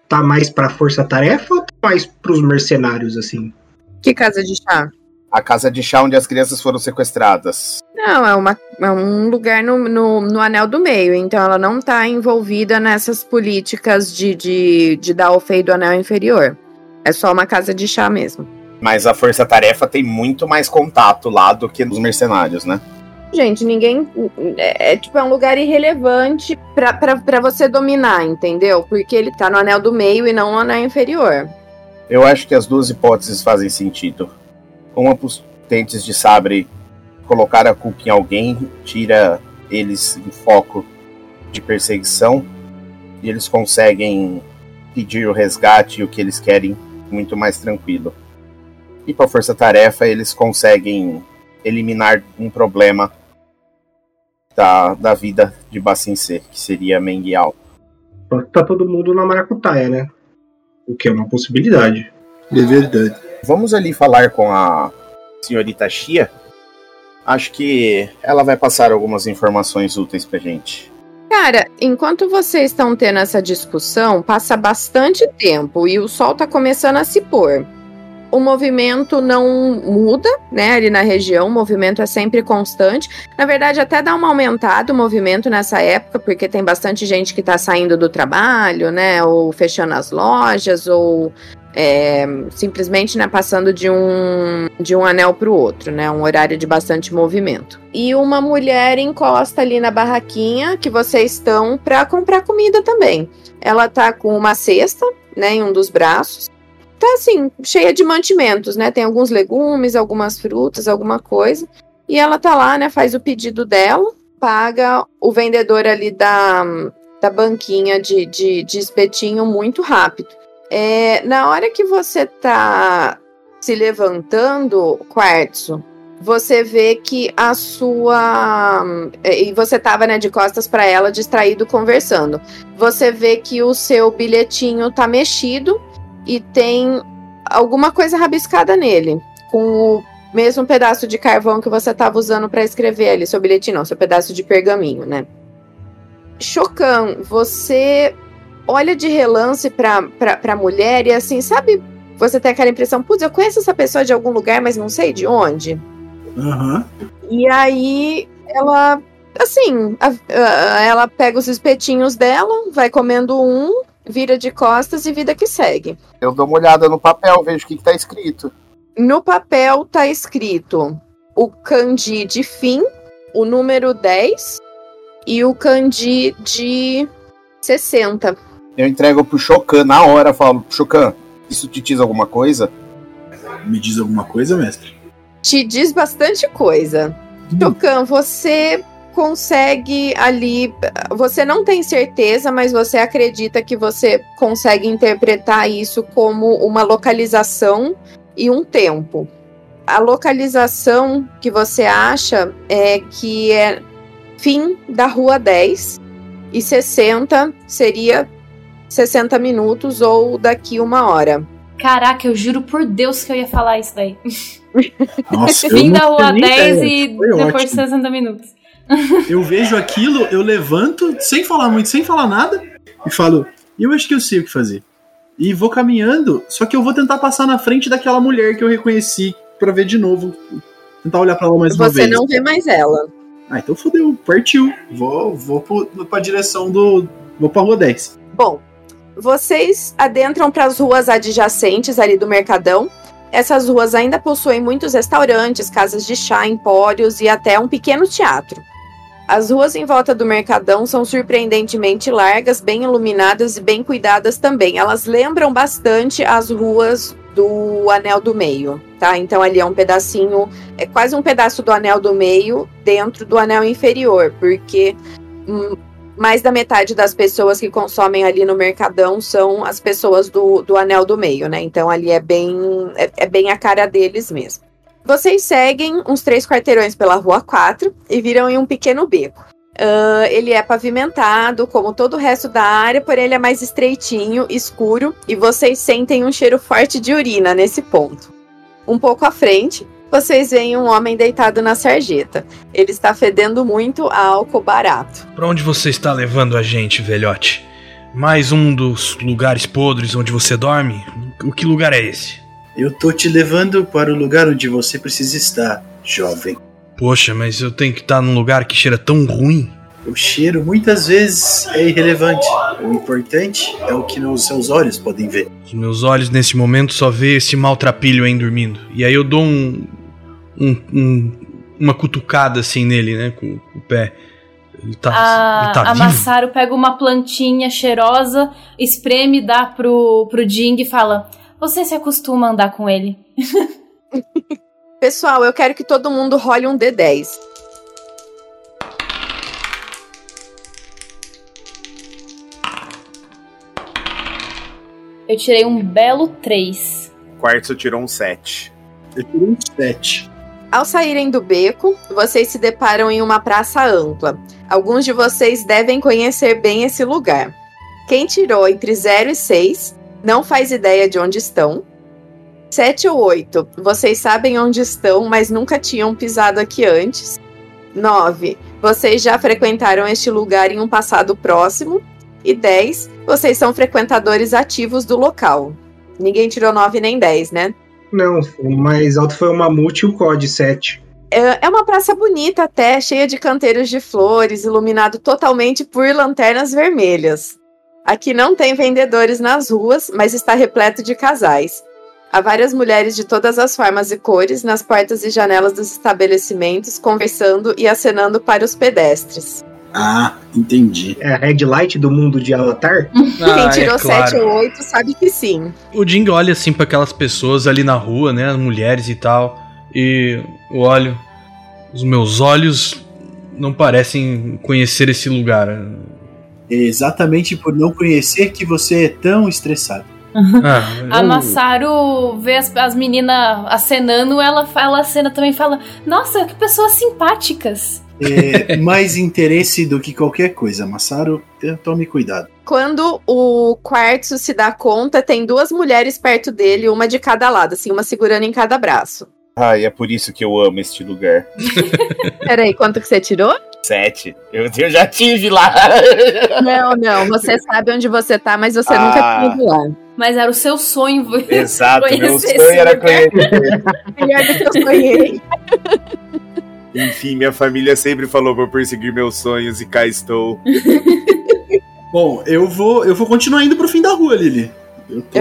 tá mais pra Força Tarefa ou tá mais pros mercenários assim? Que casa de chá? A casa de chá onde as crianças foram sequestradas. Não, é, uma, é um lugar no, no, no, anel do meio, então ela não está envolvida nessas políticas de, de, de dar o feio do anel inferior. É só uma casa de chá mesmo. Mas a força-tarefa tem muito mais contato lá do que nos mercenários, né? Gente, ninguém. É, é tipo, é um lugar irrelevante para você dominar, entendeu? Porque ele tá no anel do meio e não no anel inferior. Eu acho que as duas hipóteses fazem sentido. Uma pros dentes de sabre colocar a culpa em alguém tira eles em foco de perseguição e eles conseguem pedir o resgate e o que eles querem muito mais tranquilo. E para a força-tarefa eles conseguem eliminar um problema da, da vida de C, que seria Menguial. Tá todo mundo na maracutaia, né? O que é uma possibilidade. É verdade. Vamos ali falar com a senhorita Xia acho que ela vai passar algumas informações úteis pra gente. Cara, enquanto vocês estão tendo essa discussão, passa bastante tempo e o sol tá começando a se pôr. O movimento não muda, né, ali na região, o movimento é sempre constante. Na verdade, até dá uma aumentada o movimento nessa época, porque tem bastante gente que tá saindo do trabalho, né, ou fechando as lojas, ou é, simplesmente né, passando de um, de um anel para o outro, né, um horário de bastante movimento. E uma mulher encosta ali na barraquinha que vocês estão para comprar comida também. Ela tá com uma cesta, né, em um dos braços. Tá assim, cheia de mantimentos, né? Tem alguns legumes, algumas frutas, alguma coisa. E ela tá lá, né? Faz o pedido dela, paga o vendedor ali da, da banquinha de, de, de espetinho muito rápido. É, na hora que você tá se levantando, quartzo, você vê que a sua é, e você tava né de costas para ela distraído conversando. Você vê que o seu bilhetinho tá mexido e tem alguma coisa rabiscada nele, com o mesmo pedaço de carvão que você tava usando para escrever ali, seu bilhetinho, não, seu pedaço de pergaminho, né? Chocan, você olha de relance pra, pra, pra mulher e assim, sabe? Você tem aquela impressão, putz, eu conheço essa pessoa de algum lugar, mas não sei de onde. Uhum. E aí ela, assim, a, a, ela pega os espetinhos dela, vai comendo um, vira de costas e vida que segue. Eu dou uma olhada no papel, vejo o que, que tá escrito. No papel tá escrito o kanji de fim, o número 10 e o kanji de 60. Eu entrego pro Chocan na hora, falo, Chocan, isso te diz alguma coisa? Me diz alguma coisa, mestre? Te diz bastante coisa. Hum. Chocan, você consegue ali. Você não tem certeza, mas você acredita que você consegue interpretar isso como uma localização e um tempo. A localização que você acha é que é fim da rua 10 e 60 seria 60 minutos ou daqui uma hora. Caraca, eu juro por Deus que eu ia falar isso daí. Nossa, eu da rua tinha 10 ideia. e Foi depois de ótimo. 60 minutos. Eu vejo aquilo, eu levanto, sem falar muito, sem falar nada, e falo, eu acho que eu sei o que fazer. E vou caminhando, só que eu vou tentar passar na frente daquela mulher que eu reconheci pra ver de novo. Tentar olhar pra ela mais uma Você vez. não vê mais ela. Ah, então fodeu, partiu. Vou, vou pra direção do. Vou pra rua 10. Bom, vocês adentram para as ruas adjacentes ali do Mercadão. Essas ruas ainda possuem muitos restaurantes, casas de chá, empórios e até um pequeno teatro. As ruas em volta do Mercadão são surpreendentemente largas, bem iluminadas e bem cuidadas também. Elas lembram bastante as ruas do Anel do Meio, tá? Então ali é um pedacinho, é quase um pedaço do Anel do Meio dentro do Anel Inferior, porque hum, mais da metade das pessoas que consomem ali no Mercadão são as pessoas do, do Anel do Meio, né? Então ali é bem, é, é bem a cara deles mesmo. Vocês seguem uns três quarteirões pela Rua 4 e viram em um pequeno beco. Ah, ele é pavimentado, como todo o resto da área, porém ele é mais estreitinho, escuro, e vocês sentem um cheiro forte de urina nesse ponto. Um pouco à frente, vocês veem um homem deitado na sarjeta. Ele está fedendo muito a álcool barato. Pra onde você está levando a gente, velhote? Mais um dos lugares podres onde você dorme? O que lugar é esse? Eu tô te levando para o lugar onde você precisa estar, jovem. Poxa, mas eu tenho que estar num lugar que cheira tão ruim. O cheiro muitas vezes é irrelevante. O importante é o que os seus olhos podem ver. Os meus olhos nesse momento só vê esse maltrapilho aí dormindo. E aí eu dou um, um- um- uma cutucada assim nele, né, com, com o pé. Ele tá, a, ele tá a? Massaro pega uma plantinha cheirosa, espreme, dá pro, pro Jing e fala: Você se acostuma a andar com ele. Pessoal, eu quero que todo mundo role um D10. Eu tirei um belo 3. Quartzo tirou um 7. Eu tirei um 7. Ao saírem do beco, vocês se deparam em uma praça ampla. Alguns de vocês devem conhecer bem esse lugar. Quem tirou entre 0 e 6 não faz ideia de onde estão. 7 ou 8, vocês sabem onde estão, mas nunca tinham pisado aqui antes. 9, vocês já frequentaram este lugar em um passado próximo. E 10, vocês são frequentadores ativos do local. Ninguém tirou 9 nem 10, né? Não, o mais alto foi o Mamute e o COD 7. É é uma praça bonita até, cheia de canteiros de flores, iluminado totalmente por lanternas vermelhas. Aqui não tem vendedores nas ruas, mas está repleto de casais. Há várias mulheres de todas as formas e cores nas portas e janelas dos estabelecimentos, conversando e acenando para os pedestres. Ah, entendi. É a Red Light do mundo de Avatar? Quem tirou é claro. 7 ou 8 sabe que sim. O Jing olha assim pra aquelas pessoas ali na rua, né? As mulheres e tal. E eu olho. Os meus olhos não parecem conhecer esse lugar. Exatamente por não conhecer que você é tão estressado. Ah, A Massaro vê as, as meninas acenando, ela, ela acena também e fala: Nossa, que pessoas simpáticas. É mais interesse do que qualquer coisa, Massaro. Tome cuidado. Quando o Quartzo se dá conta, tem duas mulheres perto dele, uma de cada lado, assim, uma segurando em cada braço. Ai, é por isso que eu amo este lugar. Peraí, quanto que você tirou? Sete. Eu, eu já tive lá. Não, não, você sabe onde você tá, mas você Ah. nunca tinha ido lá. Mas era o seu sonho. Exato, meu sonho era conhecer. Melhor do que eu sonhei. Enfim, minha família sempre falou pra eu perseguir meus sonhos e cá estou. Bom, eu vou, eu vou continuar indo pro fim da rua, Lili. Eu tô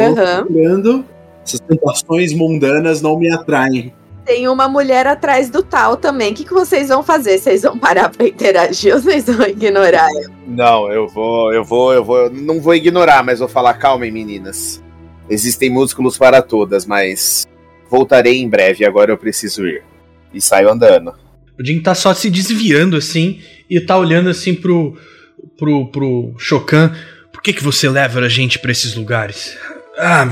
olhando. Essas tentações mundanas não me atraem. Tem uma mulher atrás do tal também. O que, que vocês vão fazer? Vocês vão parar pra interagir ou vocês vão ignorar? Não, eu vou, eu vou, eu vou. Não vou ignorar, mas vou falar, calmem, meninas. Existem músculos para todas, mas voltarei em breve, agora eu preciso ir. E saio andando. O Jing tá só se desviando assim e tá olhando assim pro. pro. pro Chocan. Por que, que você leva a gente pra esses lugares? Ah,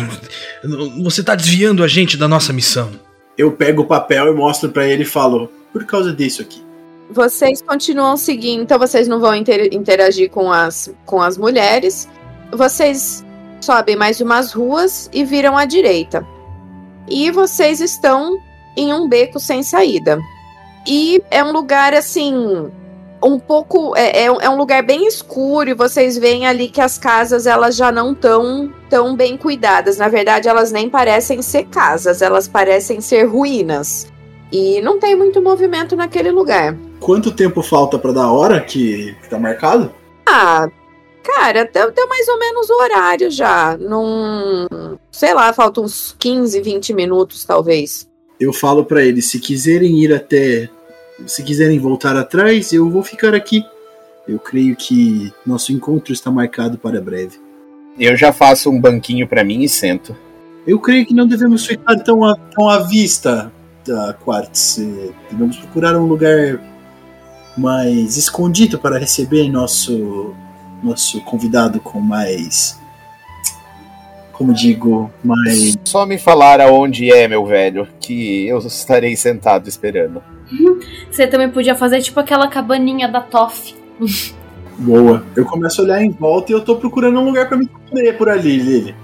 você tá desviando a gente da nossa missão. Eu pego o papel e mostro pra ele e falo: por causa disso aqui. Vocês continuam seguindo, então vocês não vão inter- interagir com as, com as mulheres. Vocês sobem mais umas ruas e viram à direita. E vocês estão em um beco sem saída. E é um lugar assim. Um pouco. É, é, é um lugar bem escuro e vocês veem ali que as casas elas já não estão tão bem cuidadas. Na verdade, elas nem parecem ser casas, elas parecem ser ruínas. E não tem muito movimento naquele lugar. Quanto tempo falta para dar a hora que, que tá marcado? Ah, cara, deu, deu, mais ou menos o horário já. Num. Sei lá, faltam uns 15, 20 minutos, talvez. Eu falo para eles: se quiserem ir até. Se quiserem voltar atrás, eu vou ficar aqui. Eu creio que nosso encontro está marcado para breve. Eu já faço um banquinho para mim e sento. Eu creio que não devemos ficar tão à, tão à vista da Quartz. Devemos procurar um lugar mais escondido para receber nosso nosso convidado com mais como digo, mais só me falar aonde é, meu velho, que eu estarei sentado esperando. Você também podia fazer tipo aquela cabaninha da Toff. Boa. Eu começo a olhar em volta e eu tô procurando um lugar para me esconder por ali, Lili.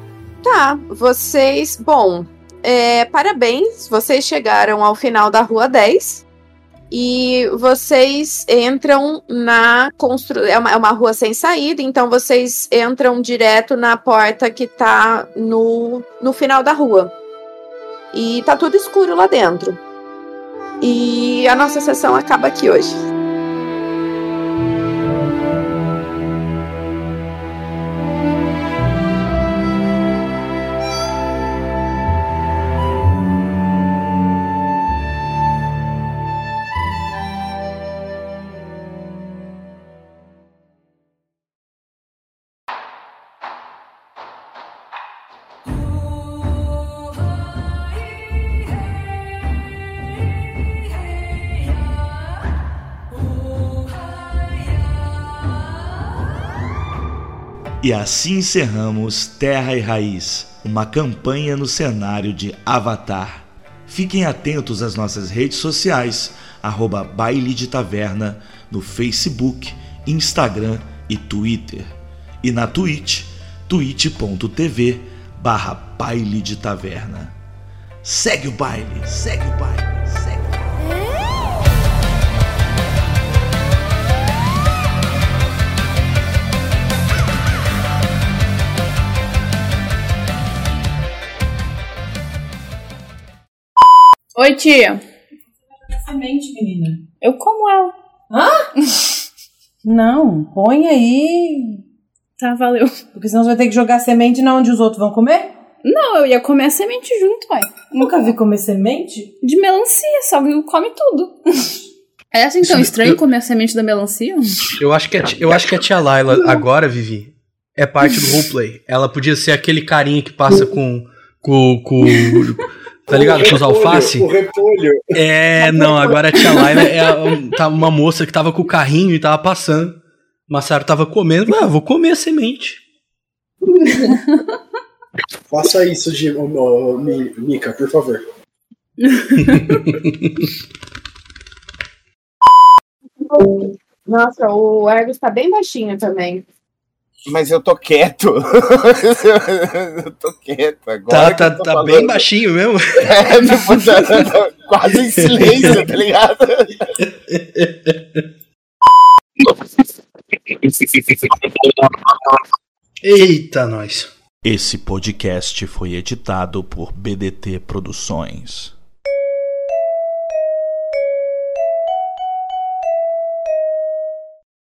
Tá, vocês, bom, é, parabéns, vocês chegaram ao final da rua 10 e vocês entram na construção. É uma, é uma rua sem saída, então vocês entram direto na porta que tá no, no final da rua. E tá tudo escuro lá dentro. E a nossa sessão acaba aqui hoje. E assim encerramos Terra e Raiz, uma campanha no cenário de Avatar. Fiquem atentos às nossas redes sociais, arroba Baile de Taverna, no Facebook, Instagram e Twitter. E na Twitch, twitch.tv barra Baile de Taverna. Segue o baile, segue o baile. Oi, tia. Semente, menina. Eu como ela. Hã? Não, põe aí. Tá, valeu. Porque senão você vai ter que jogar semente na onde os outros vão comer? Não, eu ia comer a semente junto, pai. Nunca vi comer semente? De melancia, só que come tudo. É assim tão estranho comer a semente da melancia? Eu acho que a, eu acho que a tia Laila agora, Vivi, é parte do roleplay. Ela podia ser aquele carinha que passa com. com. com Tá ligado? Com os alface. O repolho. É, não, agora a tia Laila é tá uma moça que tava com o carrinho e tava passando. Massaro tava comendo, ah, vou comer a semente. Faça isso, de, Mika, por favor. Nossa, o Argus tá bem baixinho também. Mas eu tô quieto. eu tô quieto agora. Tá, tá, tá bem baixinho mesmo? É, tipo, tá, tá, quase em silêncio, tá ligado? Eita, nós. Esse podcast foi editado por BDT Produções.